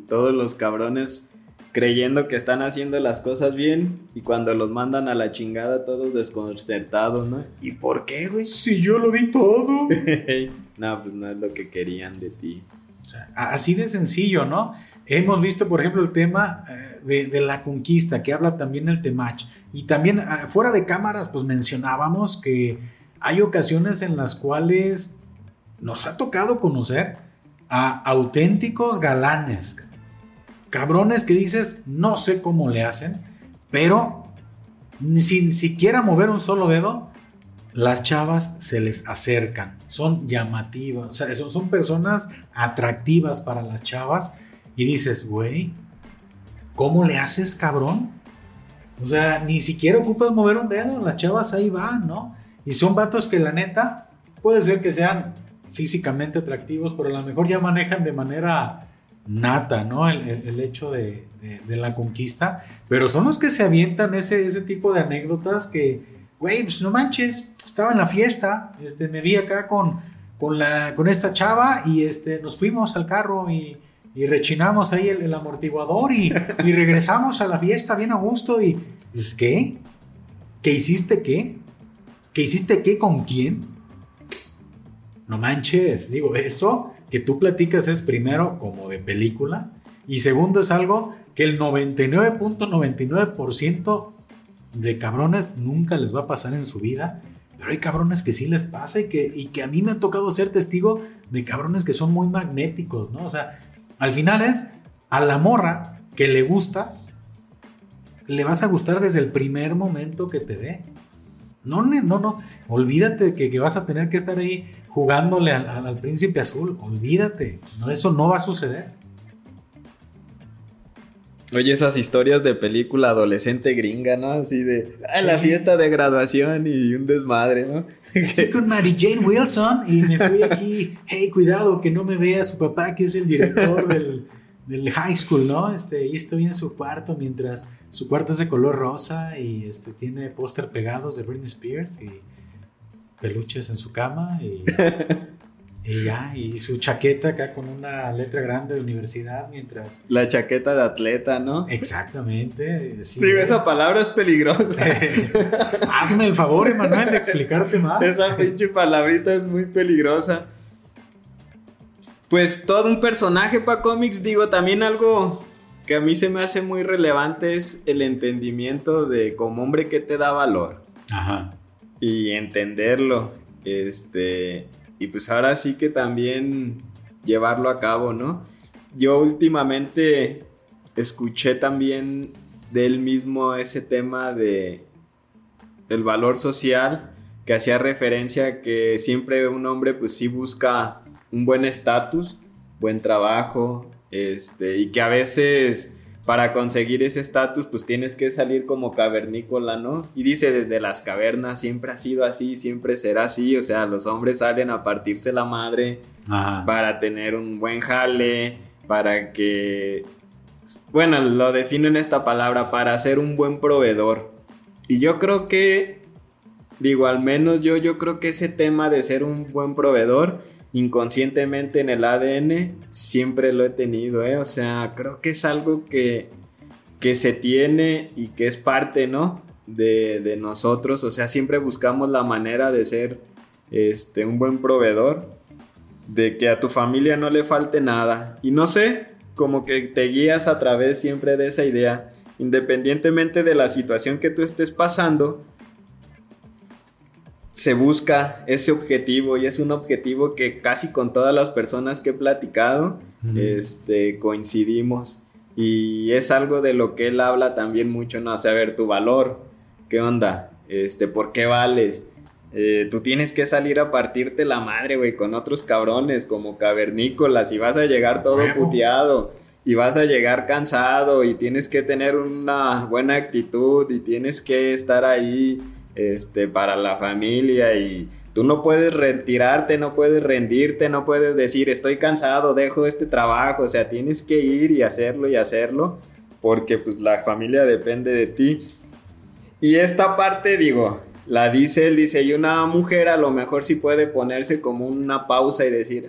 todos los cabrones creyendo que están haciendo las cosas bien y cuando los mandan a la chingada todos desconcertados, ¿no? ¿Y por qué, güey? Si yo lo di todo. no, pues no es lo que querían de ti. O sea, así de sencillo, ¿no? Hemos visto, por ejemplo, el tema eh, de, la conquista, que habla también el Temach. Y también ah, fuera de cámaras, pues mencionábamos que hay ocasiones en las cuales nos ha tocado conocer a auténticos galanes, cabrones que dices, no sé cómo le hacen, pero sin siquiera mover un solo dedo, las chavas se les acercan, son llamativas, o sea, son, son personas atractivas para las chavas y dices, güey, ¿cómo le haces, cabrón? O sea, ni siquiera ocupas mover un dedo, las chavas ahí van, ¿no? Y son vatos que la neta, puede ser que sean físicamente atractivos, pero a lo mejor ya manejan de manera nata, ¿no? El, hecho de, la conquista. Pero son los que se avientan ese, ese tipo de anécdotas que, güey, pues no manches, estaba en la fiesta, este, me vi acá con, con, la, con esta chava y este, nos fuimos al carro y, rechinamos ahí el, amortiguador y, y, regresamos a la fiesta bien a gusto y, es ¿qué? ¿Qué hiciste qué? ¿Qué hiciste qué con quién? No manches, digo, eso que tú platicas es primero como de película y segundo es algo que el 99.99% de cabrones nunca les va a pasar en su vida, pero hay cabrones que sí les pasa y que, y que a mí me ha tocado ser testigo de cabrones que son muy magnéticos, ¿no? O sea, al final es a la morra que le gustas, le vas a gustar desde el primer momento que te ve. No, no, no. Olvídate que, que vas a tener que estar ahí jugándole al, príncipe azul. Olvídate. No, eso no va a suceder. Oye, esas historias de película adolescente gringa, ¿no? Así de ah, la fiesta de graduación y un desmadre, ¿no? Estoy con Mary Jane Wilson y me fui aquí. Hey, cuidado, que no me vea su papá, que es el director del, del high school, ¿no? Este, y estoy en su cuarto mientras su cuarto es de color rosa y este, tiene póster pegados de Britney Spears y peluches en su cama y, ya, y su chaqueta acá con una letra grande de universidad mientras... La chaqueta de atleta, ¿no? Exactamente. Digo, esa palabra es peligrosa. Hazme el favor, Emanuel, de explicarte más. Esa pinche palabrita es muy peligrosa. Pues todo un personaje para cómics, digo, también algo que a mí se me hace muy relevante es el entendimiento de como hombre que te da valor. Ajá. Y entenderlo. Este. Y pues ahora sí que también llevarlo a cabo, ¿no? Yo últimamente escuché también de él mismo ese tema de el valor social que hacía referencia a que siempre un hombre pues sí busca un buen estatus, buen trabajo, este, y que a veces para conseguir ese estatus pues tienes que salir como cavernícola, ¿no? Y dice desde las cavernas siempre ha sido así, siempre será así, o sea, los hombres salen a partirse la madre para tener un buen jale, para que, bueno, lo defino en esta palabra, para ser un buen proveedor. Y yo creo que digo, al menos yo, yo creo que ese tema de ser un buen proveedor, inconscientemente en el ADN, siempre lo he tenido, ¿eh? O sea, creo que es algo que, que se tiene y que es parte, ¿no? De, de nosotros, o sea, siempre buscamos la manera de ser este, un buen proveedor, de que a tu familia no le falte nada. Y no sé, como que te guías a través siempre de esa idea, independientemente de la situación que tú estés pasando, se busca ese objetivo y es un objetivo que casi con todas las personas que he platicado este, coincidimos. Y es algo de lo que él habla también mucho, no saber tu valor, qué onda, este, por qué vales, eh, tú tienes que salir a partirte la madre, güey, con otros cabrones como cavernícolas y vas a llegar todo puteado y vas a llegar cansado y tienes que tener una buena actitud y tienes que estar ahí este, para la familia y tú no puedes retirarte, no puedes rendirte, no puedes decir estoy cansado, dejo este trabajo, o sea, tienes que ir y hacerlo y hacerlo porque pues la familia depende de ti. Y esta parte digo, la dice él, dice, y una mujer a lo mejor sí puede ponerse como una pausa y decir,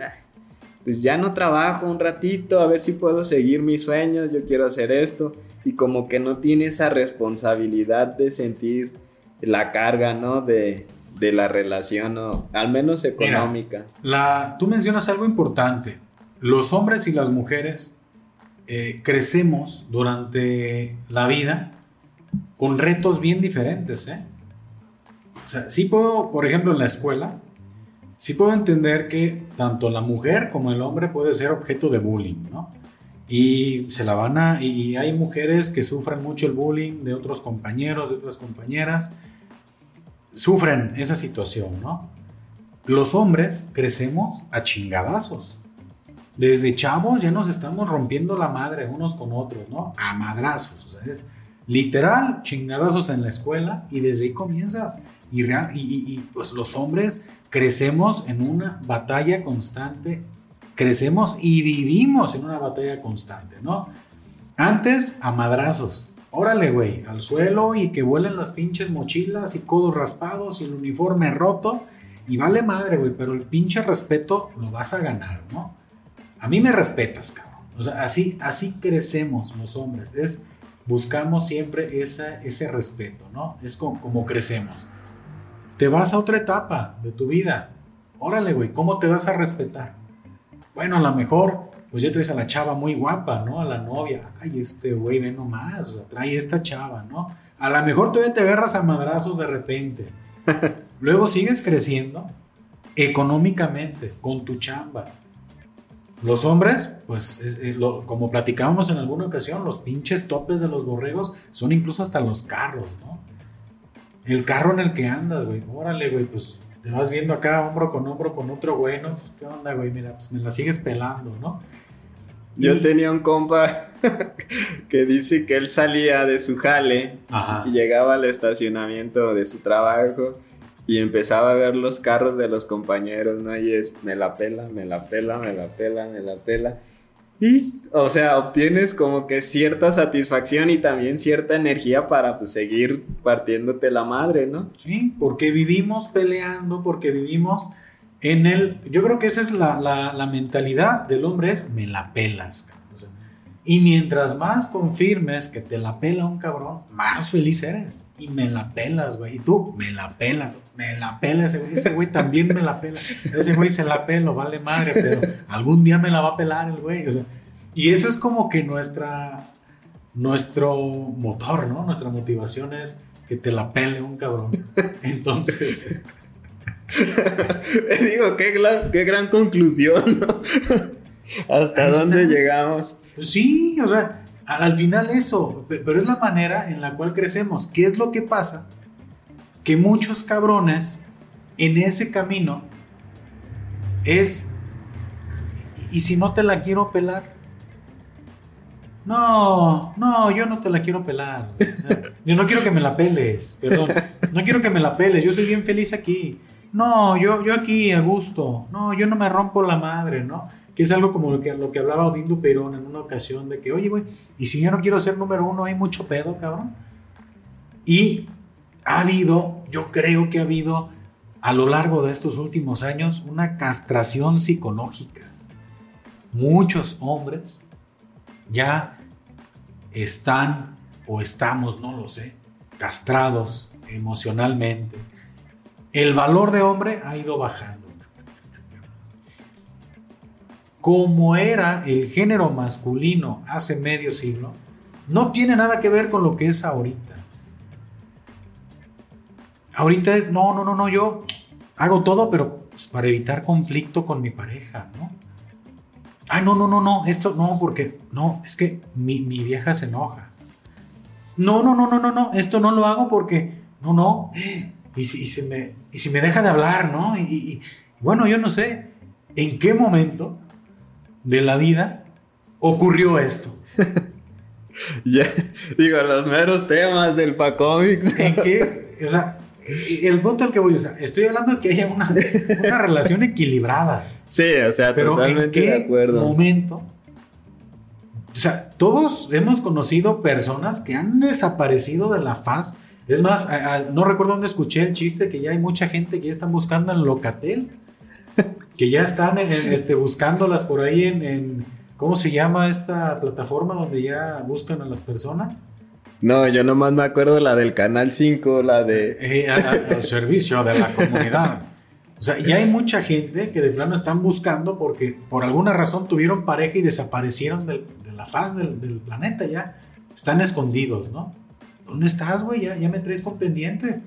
pues ya no trabajo un ratito, a ver si puedo seguir mis sueños, yo quiero hacer esto, y como que no tiene esa responsabilidad de sentir la carga, ¿no? De, la relación, al menos económica. la, tú mencionas algo importante, los hombres y las mujeres eh, crecemos durante la vida con retos bien diferentes, ¿eh? O sea, sí puedo, por ejemplo, en la escuela, sí puedo entender que tanto la mujer como el hombre puede ser objeto de bullying, ¿no? Y se la van a. Y hay mujeres que sufren mucho el bullying de otros compañeros, de otras compañeras. Sufren esa situación, ¿no? Los hombres crecemos a chingadazos. Desde chavos ya nos estamos rompiendo la madre unos con otros, ¿no? A madrazos. O sea, es literal chingadazos en la escuela y desde ahí comienzas. Y, real, y, pues los hombres crecemos en una batalla constante, crecemos y vivimos en una batalla constante, ¿no? Antes, a madrazos. Órale, güey, al suelo y que vuelen las pinches mochilas y codos raspados y el uniforme roto. Y vale madre, güey, pero el pinche respeto lo vas a ganar, ¿no? A mí me respetas, cabrón. O sea, así, así crecemos los hombres. Es, buscamos siempre esa, ese respeto, ¿no? Es como crecemos te vas a otra etapa de tu vida. Órale, güey, ¿cómo te das a respetar? Bueno, a lo mejor, pues ya traes a la chava muy guapa, ¿no? A la novia. Ay, este güey, ve nomás, o sea, trae esta chava, ¿no? A lo mejor todavía te agarras a madrazos de repente. Luego sigues creciendo económicamente con tu chamba. Los hombres, pues eh, como platicábamos en alguna ocasión, los pinches topes de los borregos son incluso hasta los carros, ¿no? el carro en el que andas, güey. Órale, güey, pues te vas viendo acá hombro con hombro con otro güey, ¿no? Pues, ¿qué onda, güey? Mira, pues me la sigues pelando, ¿no? Yo tenía un compa que dice que él salía de su jale y llegaba al estacionamiento de su trabajo y empezaba a ver los carros de los compañeros, ¿no? Y es, me la pela, me la pela, me la pela, me la pela. Y, o sea, obtienes como que cierta satisfacción y también cierta energía para pues, seguir partiéndote la madre, ¿no? Sí, porque vivimos peleando, porque vivimos en el... Yo creo que esa es la, mentalidad del hombre, es me la pelas. Y mientras más confirmes que te la pela un cabrón, más feliz eres. Y me la pelas, güey. Y tú, me la pelas, me la pela ese güey. Ese güey también me la pela. Ese güey se la pelo, vale madre, pero algún día me la va a pelar el güey. y eso es como que nuestra, nuestro motor, ¿no? Nuestra motivación es que te la pele un cabrón. Entonces. Digo, qué gran, qué gran conclusión, ¿no? ¿Hasta dónde llegamos? Sí, o sea, al final eso, pero es la manera en la cual crecemos. ¿Qué es lo que pasa? Que muchos cabrones en ese camino es, ¿y si no te la quiero pelar? No, no, yo no te la quiero pelar. Yo no quiero que me la peles, perdón. No quiero que me la peles, yo soy bien feliz aquí. No, yo, yo aquí a gusto. No, yo no me rompo la madre, ¿no? Que es algo como lo que, lo que hablaba Odín Duperón en una ocasión, de que, oye, güey, y si yo no quiero ser número uno, hay mucho pedo, cabrón. Y ha habido, yo creo que ha habido a lo largo de estos últimos años una castración psicológica. Muchos hombres ya están o estamos, no lo sé, castrados emocionalmente. El valor de hombre ha ido bajando. Como era el género masculino hace medio siglo, no tiene nada que ver con lo que es ahorita. Ahorita es, no, no, no, no, yo hago todo, pero pues, para evitar conflicto con mi pareja, ¿no? Ay, no, no, no, no, esto no, porque no, es que mi, vieja se enoja. No, no, no, no, no, no, esto no lo hago porque, no, no, y si, me, y si me deja de hablar, ¿no? Y, bueno, yo no sé en qué momento de la vida ocurrió esto. ya, digo, los meros temas del Pacomics. ¿En qué? O sea, el punto al que voy, o sea, estoy hablando de que haya una, una relación equilibrada. Sí, o sea, pero totalmente ¿en qué de acuerdo. momento? O sea, todos hemos conocido personas que han desaparecido de la faz. Es más, no recuerdo dónde escuché el chiste que ya hay mucha gente que ya están buscando en Locatel, que ya están este, buscándolas por ahí en, en, ¿cómo se llama esta plataforma donde ya buscan a las personas? No, yo nomás me acuerdo la del Canal 5, la de... Eh, el servicio de la comunidad. O sea, ya hay mucha gente que de plano están buscando porque por alguna razón tuvieron pareja y desaparecieron de la faz del, planeta ya. Están escondidos, ¿no? ¿Dónde estás, güey? Ya, me traes con pendiente.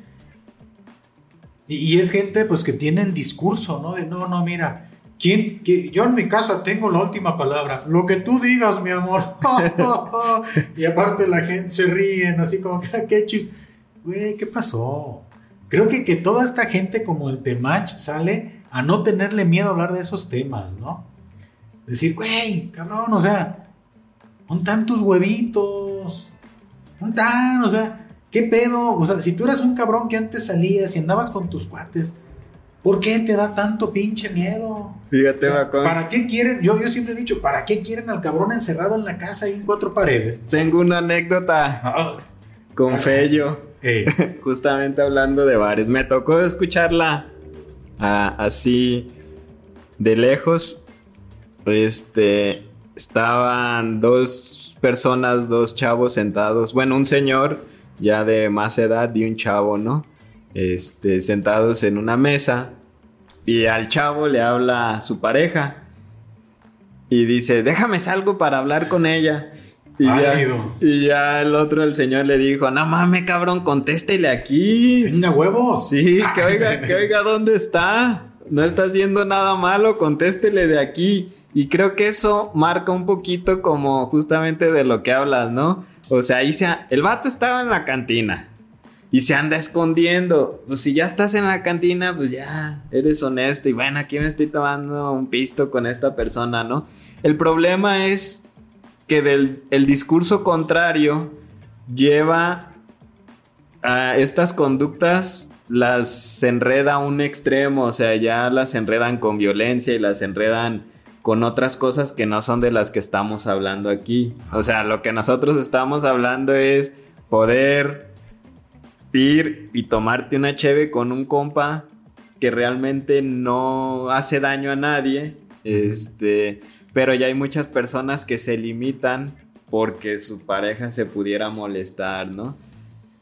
Y, es gente pues que tienen discurso, ¿no? De no, no, mira, ¿Quién, yo en mi casa tengo la última palabra. Lo que tú digas, mi amor. y aparte la gente se ríen, así como, ah, qué chiste. Güey, ¿qué pasó? Creo que, que toda esta gente como el Temach sale a no tenerle miedo a hablar de esos temas, ¿no? Decir, güey, cabrón, o sea, un tantos huevitos. Un tan, o sea, ¿qué pedo? O sea, si tú eras un cabrón que antes salías y andabas con tus cuates, ¿Por qué te da tanto pinche miedo? Fíjate, ¿Para qué quieren? Yo, yo siempre he dicho, ¿para qué quieren al cabrón encerrado en la casa y en cuatro paredes? Tengo una anécdota ah. con Fello. Justamente hablando de bares. Me tocó escucharla así de lejos. Este. Estaban dos personas, dos chavos sentados. Bueno, un señor ya de más edad y un chavo, ¿no? este, sentados en una mesa y al chavo le habla su pareja y dice, déjame salgo para hablar con ella. Y ya, y ya, el otro, el señor le dijo, no mames, cabrón, contéstele aquí. Venga, huevos. Sí, que oiga, que oiga dónde está. No está haciendo nada malo, contéstele de aquí. Y creo que eso marca un poquito como justamente de lo que hablas, ¿no? O sea, ahí sea, el vato estaba en la cantina y se anda escondiendo. Pues si ya estás en la cantina, pues ya eres honesto y bueno, aquí me estoy tomando un pisto con esta persona, ¿no? El problema es que del el discurso contrario lleva a estas conductas las enreda a un extremo, o sea, ya las enredan con violencia y las enredan con otras cosas que no son de las que estamos hablando aquí. O sea, lo que nosotros estamos hablando es poder, ir y tomarte una cheve con un compa que realmente no hace daño a nadie. Este, pero ya hay muchas personas que se limitan porque su pareja se pudiera molestar, ¿no?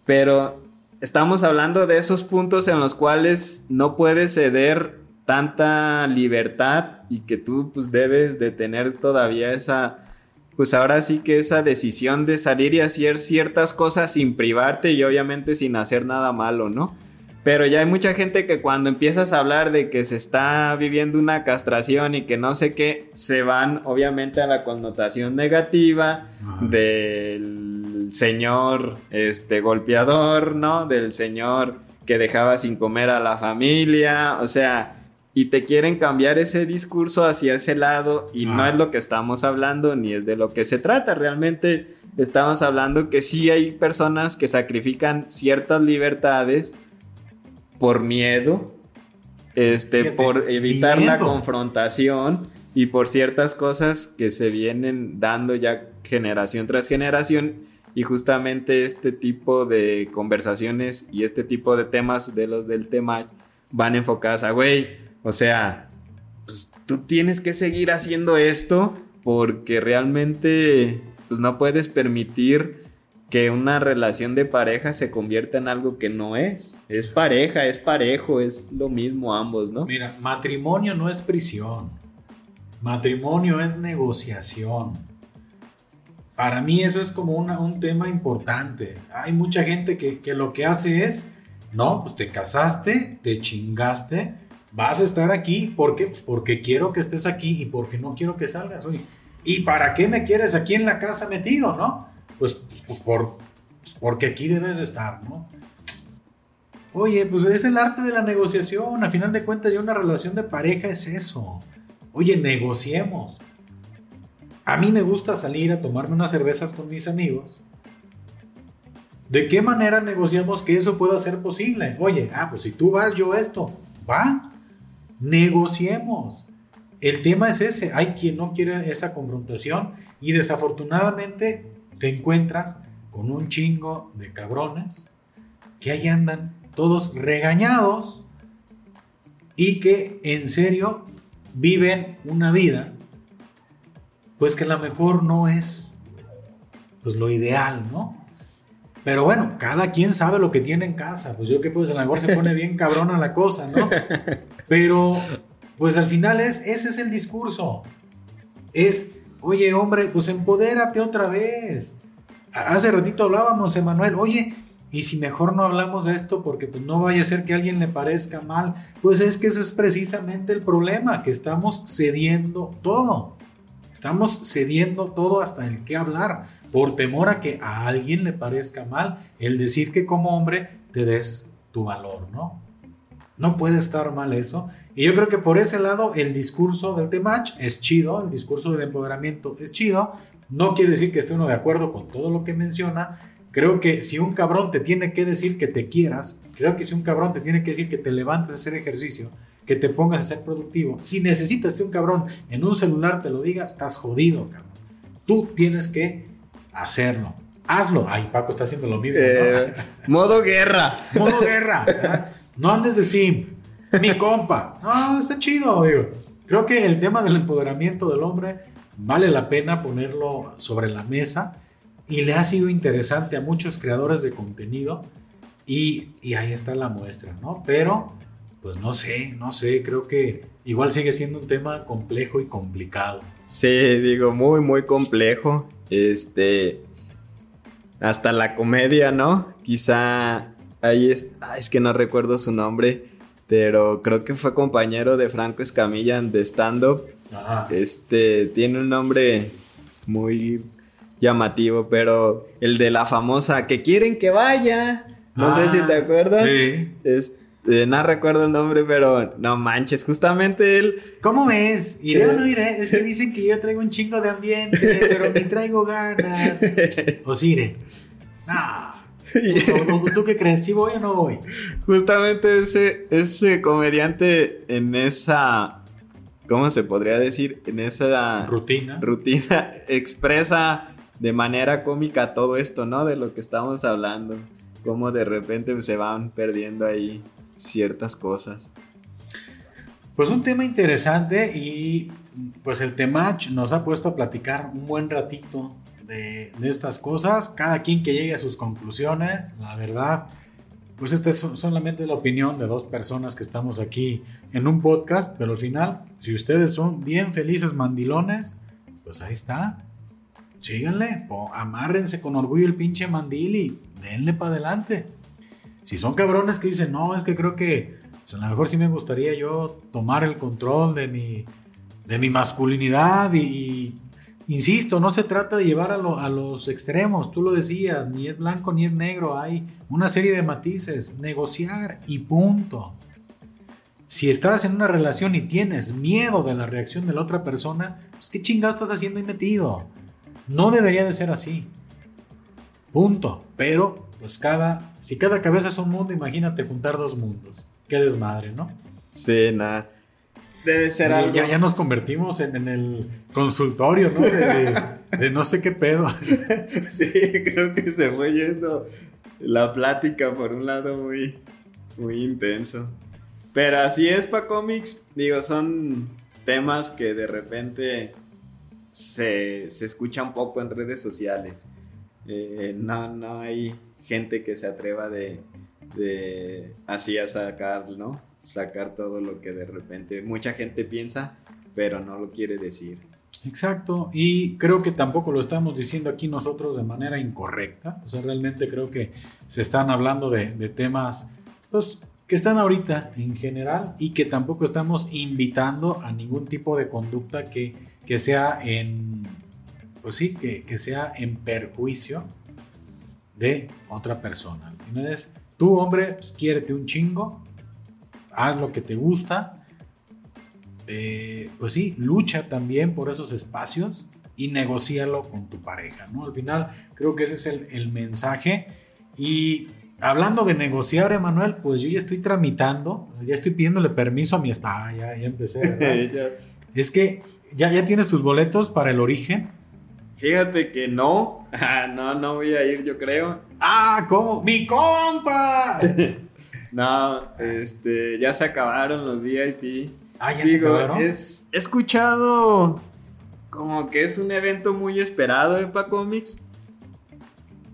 Pero estamos hablando de esos puntos en los cuales no puedes ceder tanta libertad y que tú pues debes de tener todavía esa pues ahora sí que esa decisión de salir y hacer ciertas cosas sin privarte y obviamente sin hacer nada malo, ¿no? Pero ya hay mucha gente que cuando empiezas a hablar de que se está viviendo una castración y que no sé qué, se van obviamente a la connotación negativa del señor este golpeador, ¿no? Del señor que dejaba sin comer a la familia, o sea, y te quieren cambiar ese discurso hacia ese lado y no es lo que estamos hablando ni es de lo que se trata. Realmente estamos hablando que sí hay personas que sacrifican ciertas libertades por miedo, este, por evitar la confrontación y por ciertas cosas que se vienen dando ya generación tras generación. Y justamente este tipo de conversaciones y este tipo de temas de los del tema van enfocadas a, güey, o sea, pues tú tienes que seguir haciendo esto porque realmente pues no puedes permitir que una relación de pareja se convierta en algo que no es. Es pareja, es parejo, es lo mismo ambos, ¿no? Mira, matrimonio no es prisión. Matrimonio es negociación. Para mí eso es como un tema importante. Hay mucha gente que, que lo que hace es, no, pues te casaste, te chingaste, vas a estar aquí. ¿Por? Pues porque quiero que estés aquí y porque no quiero que salgas. ¿y para qué me quieres aquí en la casa metido, no? Pues, pues, por, pues porque aquí debes de estar, ¿no? Oye, pues es el arte de la negociación. A final de cuentas, ya una relación de pareja es eso. Oye, negociemos. A mí me gusta salir a tomarme unas cervezas con mis amigos. ¿De qué manera negociamos que eso pueda ser posible? Oye, ah, pues si tú vas, yo esto. Va, negociemos. El tema es ese. Hay quien no quiere esa confrontación y desafortunadamente te encuentras con un chingo de cabrones que ahí andan todos regañados y que en serio viven una vida pues que a lo mejor no es pues lo ideal, ¿no? Pero bueno, cada quien sabe lo que tiene en casa. Pues yo que pues a lo mejor se pone bien cabrona la cosa, ¿no? Pero pues al final es, ese es el discurso. Es, oye hombre, pues empodérate otra vez. Hace ratito hablábamos, Emanuel, oye, y si mejor no hablamos de esto porque pues, no vaya a ser que a alguien le parezca mal, pues es que eso es precisamente el problema, que estamos cediendo todo. Estamos cediendo todo hasta el que hablar, por temor a que a alguien le parezca mal el decir que como hombre te des tu valor, ¿no? No puede estar mal eso. Y yo creo que por ese lado el discurso del Temach es chido, el discurso del empoderamiento es chido. No quiere decir que esté uno de acuerdo con todo lo que menciona. Creo que si un cabrón te tiene que decir que te quieras, creo que si un cabrón te tiene que decir que te levantes a hacer ejercicio, que te pongas a ser productivo. Si necesitas que un cabrón en un celular te lo diga, estás jodido, cabrón. Tú tienes que hacerlo. Hazlo. Ay, Paco está haciendo lo mismo. Eh, modo guerra. modo guerra. No andes de sim. Mi compa. No, está chido, digo. Creo que el tema del empoderamiento del hombre vale la pena ponerlo sobre la mesa y le ha sido interesante a muchos creadores de contenido y, y ahí está la muestra, ¿no? Pero pues no sé, no sé, creo que igual sigue siendo un tema complejo y complicado. Sí, digo, muy, muy complejo. Este, hasta la comedia, ¿no? Quizá ahí es, es que no recuerdo su nombre, pero creo que fue compañero de Franco Escamilla de stand-up. Este, tiene un nombre muy llamativo, pero el de la famosa que quieren que vaya. No sé si te ah, acuerdas. Sí. Eh, no recuerdo el nombre, pero no manches, justamente él. ¿Cómo ves? ¿Iré o no iré? Es que dicen que yo traigo un chingo de ambiente, pero ni traigo ganas. ¿O sí iré? No. ¿Tú, qué crees? ¿Sí voy o no voy? Justamente ese, ese comediante en esa. ¿Cómo se podría decir? En esa. Rutina. Rutina expresa de manera cómica todo esto, ¿no? De lo que estamos hablando. Cómo de repente se van perdiendo ahí ciertas cosas. Pues un tema interesante y pues el Temach nos ha puesto a platicar un buen ratito de, estas cosas. Cada quien que llegue a sus conclusiones, la verdad, pues esta es solamente la opinión de dos personas que estamos aquí en un podcast, pero al final, si ustedes son bien felices mandilones, pues ahí está. Síganle, amárrense con orgullo el pinche mandil y denle para adelante. Si son cabrones que dicen, no, es que creo que pues, a lo mejor sí me gustaría yo tomar el control de mi, de mi masculinidad y, insisto, no se trata de llevar a, los extremos, tú lo decías, ni es blanco ni es negro, hay una serie de matices, negociar y punto. Si estás en una relación y tienes miedo de la reacción de la otra persona, pues qué chingado estás haciendo ahí metido. No debería de ser así. Punto. Pero pues cada, si cada cabeza es un mundo, imagínate juntar dos mundos. Qué desmadre, ¿no? Sí, nada. Debe ser algo. Ya, ya nos convertimos en, el consultorio, ¿no? De, no sé qué pedo. sí, creo que se fue yendo la plática por un lado muy, muy intenso. Pero así es para cómics, digo, son temas que de repente se, se escuchan poco en redes sociales. Eh, no, no hay gente que se atreva de, de así a sacar, ¿no? Sacar todo lo que de repente mucha gente piensa, pero no lo quiere decir. Exacto, y creo que tampoco lo estamos diciendo aquí nosotros de manera incorrecta, o sea, realmente creo que se están hablando de, de temas, pues, que están ahorita en general y que tampoco estamos invitando a ningún tipo de conducta que, que sea en, pues sí, que, que sea en perjuicio de otra persona. Al final es, tú hombre, pues quiérete un chingo, haz lo que te gusta, eh, pues sí, lucha también por esos espacios y negocialo con tu pareja, ¿no? Al final creo que ese es el, mensaje y hablando de negociar, Emanuel, pues yo ya estoy tramitando, ya estoy pidiéndole permiso a mi esposa, ah, ya, ya empecé, es que ya, ya tienes tus boletos para el origen. Fíjate que no, ah, no, no voy a ir, yo creo. Ah, ¿cómo? ¡Mi compa! no, este, ya se acabaron los VIP. Ah, ya se acabaron. Es, he escuchado como que es un evento muy esperado de Comics.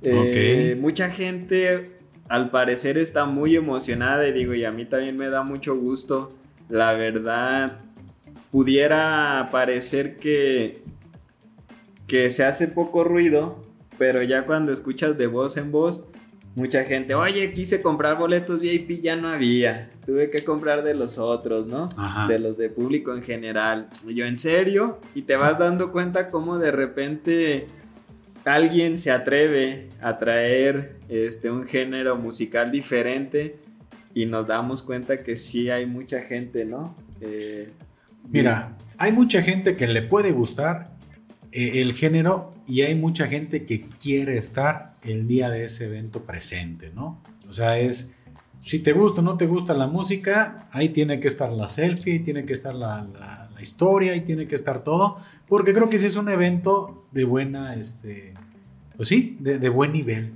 Eh, mucha gente al parecer está muy emocionada y digo, y a mí también me da mucho gusto. La verdad, pudiera parecer que que se hace poco ruido, pero ya cuando escuchas de voz en voz, mucha gente, oye, quise comprar boletos VIP, ya no había. Tuve que comprar de los otros, ¿no? De los de público en general. Y yo, ¿en serio? Y te vas dando cuenta cómo de repente alguien se atreve a traer este, un género musical diferente y nos damos cuenta que sí hay mucha gente, ¿no? Eh, Mira, hay mucha gente que le puede gustar eh, el género y hay mucha gente que quiere estar el día de ese evento presente, ¿no? O sea, es, si te gusta o no te gusta la música, ahí tiene que estar la selfie, ahí tiene que estar la, historia, ahí tiene que estar todo, porque creo que ese es un evento de buena, este, pues sí, de, buen nivel.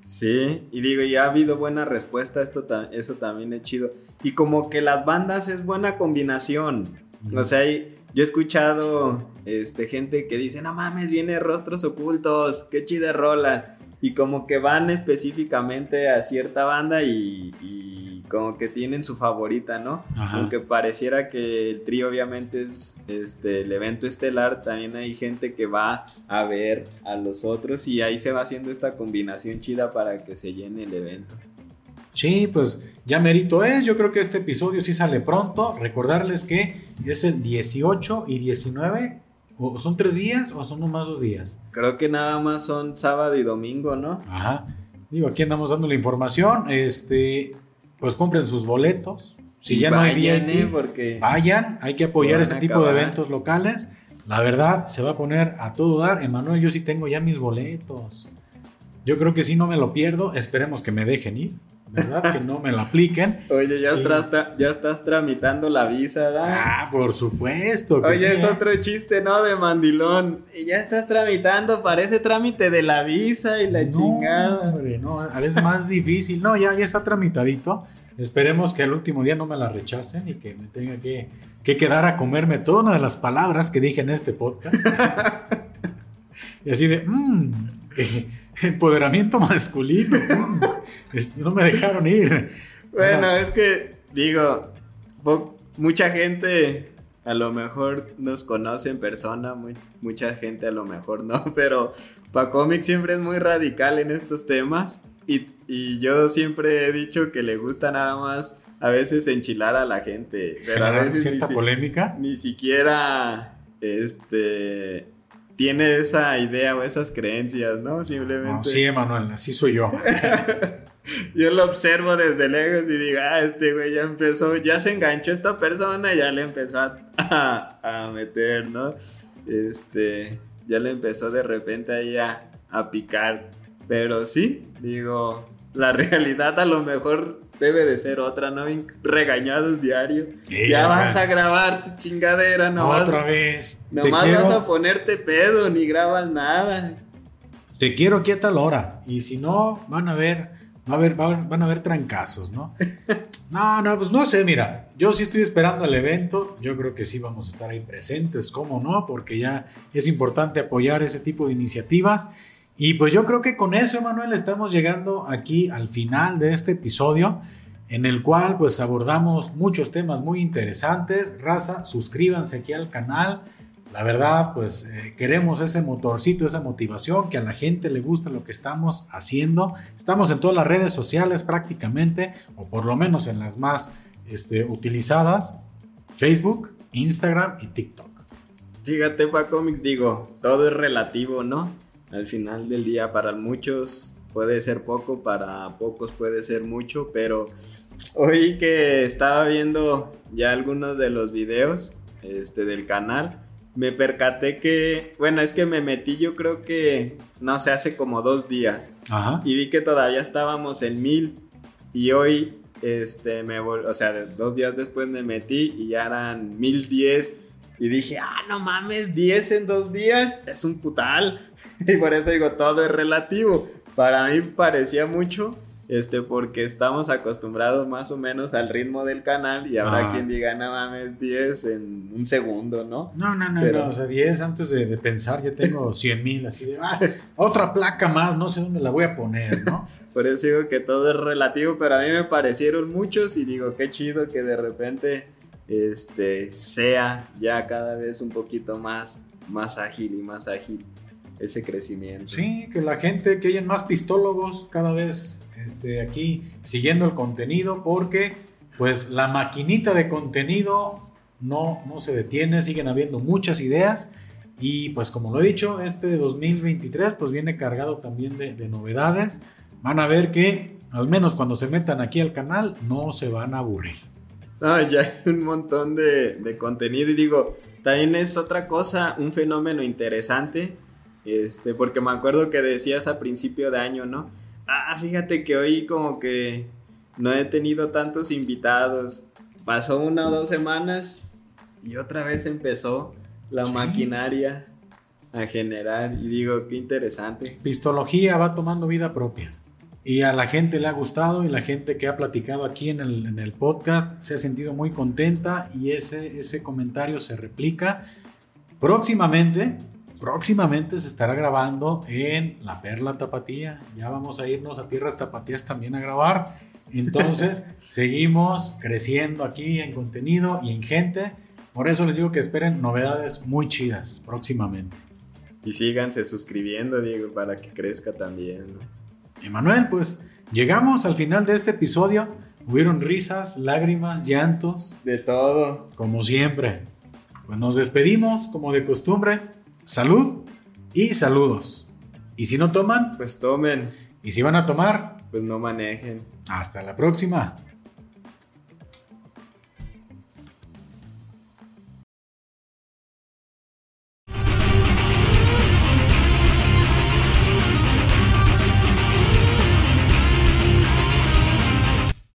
Sí, y digo, ya ha habido buena respuesta, esto eso también es chido. Y como que las bandas es buena combinación. O sea, yo he escuchado este, gente que dice, no mames, viene rostros ocultos, qué chida rola. Y como que van específicamente a cierta banda y, como que tienen su favorita, ¿no? Aunque pareciera que el trío obviamente es este, el evento estelar, también hay gente que va a ver a los otros y ahí se va haciendo esta combinación chida para que se llene el evento. Sí, pues ya merito es. Yo creo que este episodio sí sale pronto. Recordarles que es el 18 y 19. ¿O son tres días o son nomás dos días? Creo que nada más son sábado y domingo, ¿no? Ajá. Digo, aquí andamos dando la información. Este, pues compren sus boletos. Si ya no hay bien, ¿eh? porque vayan. Hay que apoyar este tipo de eventos locales. La verdad, se va a poner a todo dar. Emanuel, yo sí tengo ya mis boletos. Yo creo que si no me lo pierdo. Esperemos que me dejen ir. ¿Verdad? Que no me la apliquen. Oye, ya, estás, ya estás tramitando la visa, ¿verdad? Ah, por supuesto. Oye, es otro chiste, ¿no? De mandilón. Y ya estás tramitando, parece trámite de la visa y la chingada. Hombre, no, a veces es más difícil. No, ya, ya está tramitadito. Esperemos que el último día no me la rechacen y que me tenga que, que quedar a comerme todas una de las palabras que dije en este podcast. y así de, mmm, empoderamiento masculino. no me dejaron ir. Bueno, es que digo, mucha gente a lo mejor nos conoce en persona, mucha gente a lo mejor no, pero Pacomic siempre es muy radical en estos temas y, yo siempre he dicho que le gusta nada más a veces enchilar a la gente, pero a veces cierta polémica. Ni siquiera este tiene esa idea o esas creencias, ¿no? Simplemente. sí, Emanuel, así soy yo. yo lo observo desde lejos y digo, ah, este güey ya empezó, ya se enganchó esta persona, ya le empezó a, a, meter, ¿no? Este, ya le empezó de repente ahí a, a picar. Pero sí, digo, La realidad a lo mejor debe de ser otra, ¿no? Regañados diario. ya vas a grabar tu chingadera, no Otra vez. Nomás vas a ponerte pedo, ni grabas nada. Te quiero aquí a tal hora. Y si no, van a ver, va a ver, van a ver trancazos, ¿no? no, no, pues no sé, mira. Yo sí estoy esperando el evento. Yo creo que sí vamos a estar ahí presentes, ¿cómo no? Porque ya es importante apoyar ese tipo de iniciativas. Y pues yo creo que con eso, Manuel, estamos llegando aquí al final de este episodio en el cual pues abordamos muchos temas muy interesantes. Raza, suscríbanse aquí al canal. La verdad, pues eh, queremos ese motorcito, esa motivación, que a la gente le guste lo que estamos haciendo. Estamos en todas las redes sociales prácticamente, o por lo menos en las más este, utilizadas, Facebook, Instagram y TikTok. Fíjate, pa cómics, digo, todo es relativo, ¿no? Al final del día, para muchos puede ser poco, para pocos puede ser mucho, pero hoy que estaba viendo ya algunos de los videos este, del canal, me percaté que, bueno, es que me metí yo creo que, no sé, hace como dos días. Y vi que todavía estábamos en mil. Y hoy, este, me o sea, dos días después me metí y ya eran mil diez. Y dije, ah, no mames, 10 en dos días es un putal. y por eso digo, todo es relativo. Para mí parecía mucho, este, porque estamos acostumbrados más o menos al ritmo del canal y habrá ah. quien diga, no mames, 10 en un segundo, ¿no? No, no, no, no o sea, 10 antes de, pensar, ya tengo 100 mil, así de, ah, otra placa más, no sé dónde la voy a poner, ¿no? Por eso digo que todo es relativo, pero a mí me parecieron muchos y digo, qué chido que de repente este, sea ya cada vez un poquito más, más ágil y más ágil ese crecimiento. Sí, que la gente, que hayan más pistólogos cada vez este, aquí siguiendo el contenido, porque pues la maquinita de contenido no, no se detiene, siguen habiendo muchas ideas. Y pues como lo he dicho, este 2023 pues viene cargado también de, novedades. Van a ver que al menos cuando se metan aquí al canal no se van a aburrir. Ah, ya hay un montón de, de contenido y digo, también es otra cosa, un fenómeno interesante este, porque me acuerdo que decías a principio de año, ¿no? Ah, fíjate que hoy como que no he tenido tantos invitados. Pasó una o dos semanas y otra vez empezó la maquinaria a generar. Y digo, qué interesante. Pistología va tomando vida propia. Y a la gente le ha gustado y la gente que ha platicado aquí en el, en el podcast se ha sentido muy contenta y ese, ese comentario se replica. Próximamente próximamente se estará grabando en La Perla Tapatía. Ya vamos a irnos a Tierras Tapatías también a grabar. Entonces, seguimos creciendo aquí en contenido y en gente. Por eso les digo que esperen novedades muy chidas próximamente. Y síganse suscribiendo, Diego, para que crezca también. Emanuel, pues llegamos al final de este episodio. Hubieron risas, lágrimas, llantos. De todo. Como siempre. Pues nos despedimos, como de costumbre. Salud y saludos. Y si no toman, pues tomen. Y si van a tomar, pues no manejen. Hasta la próxima.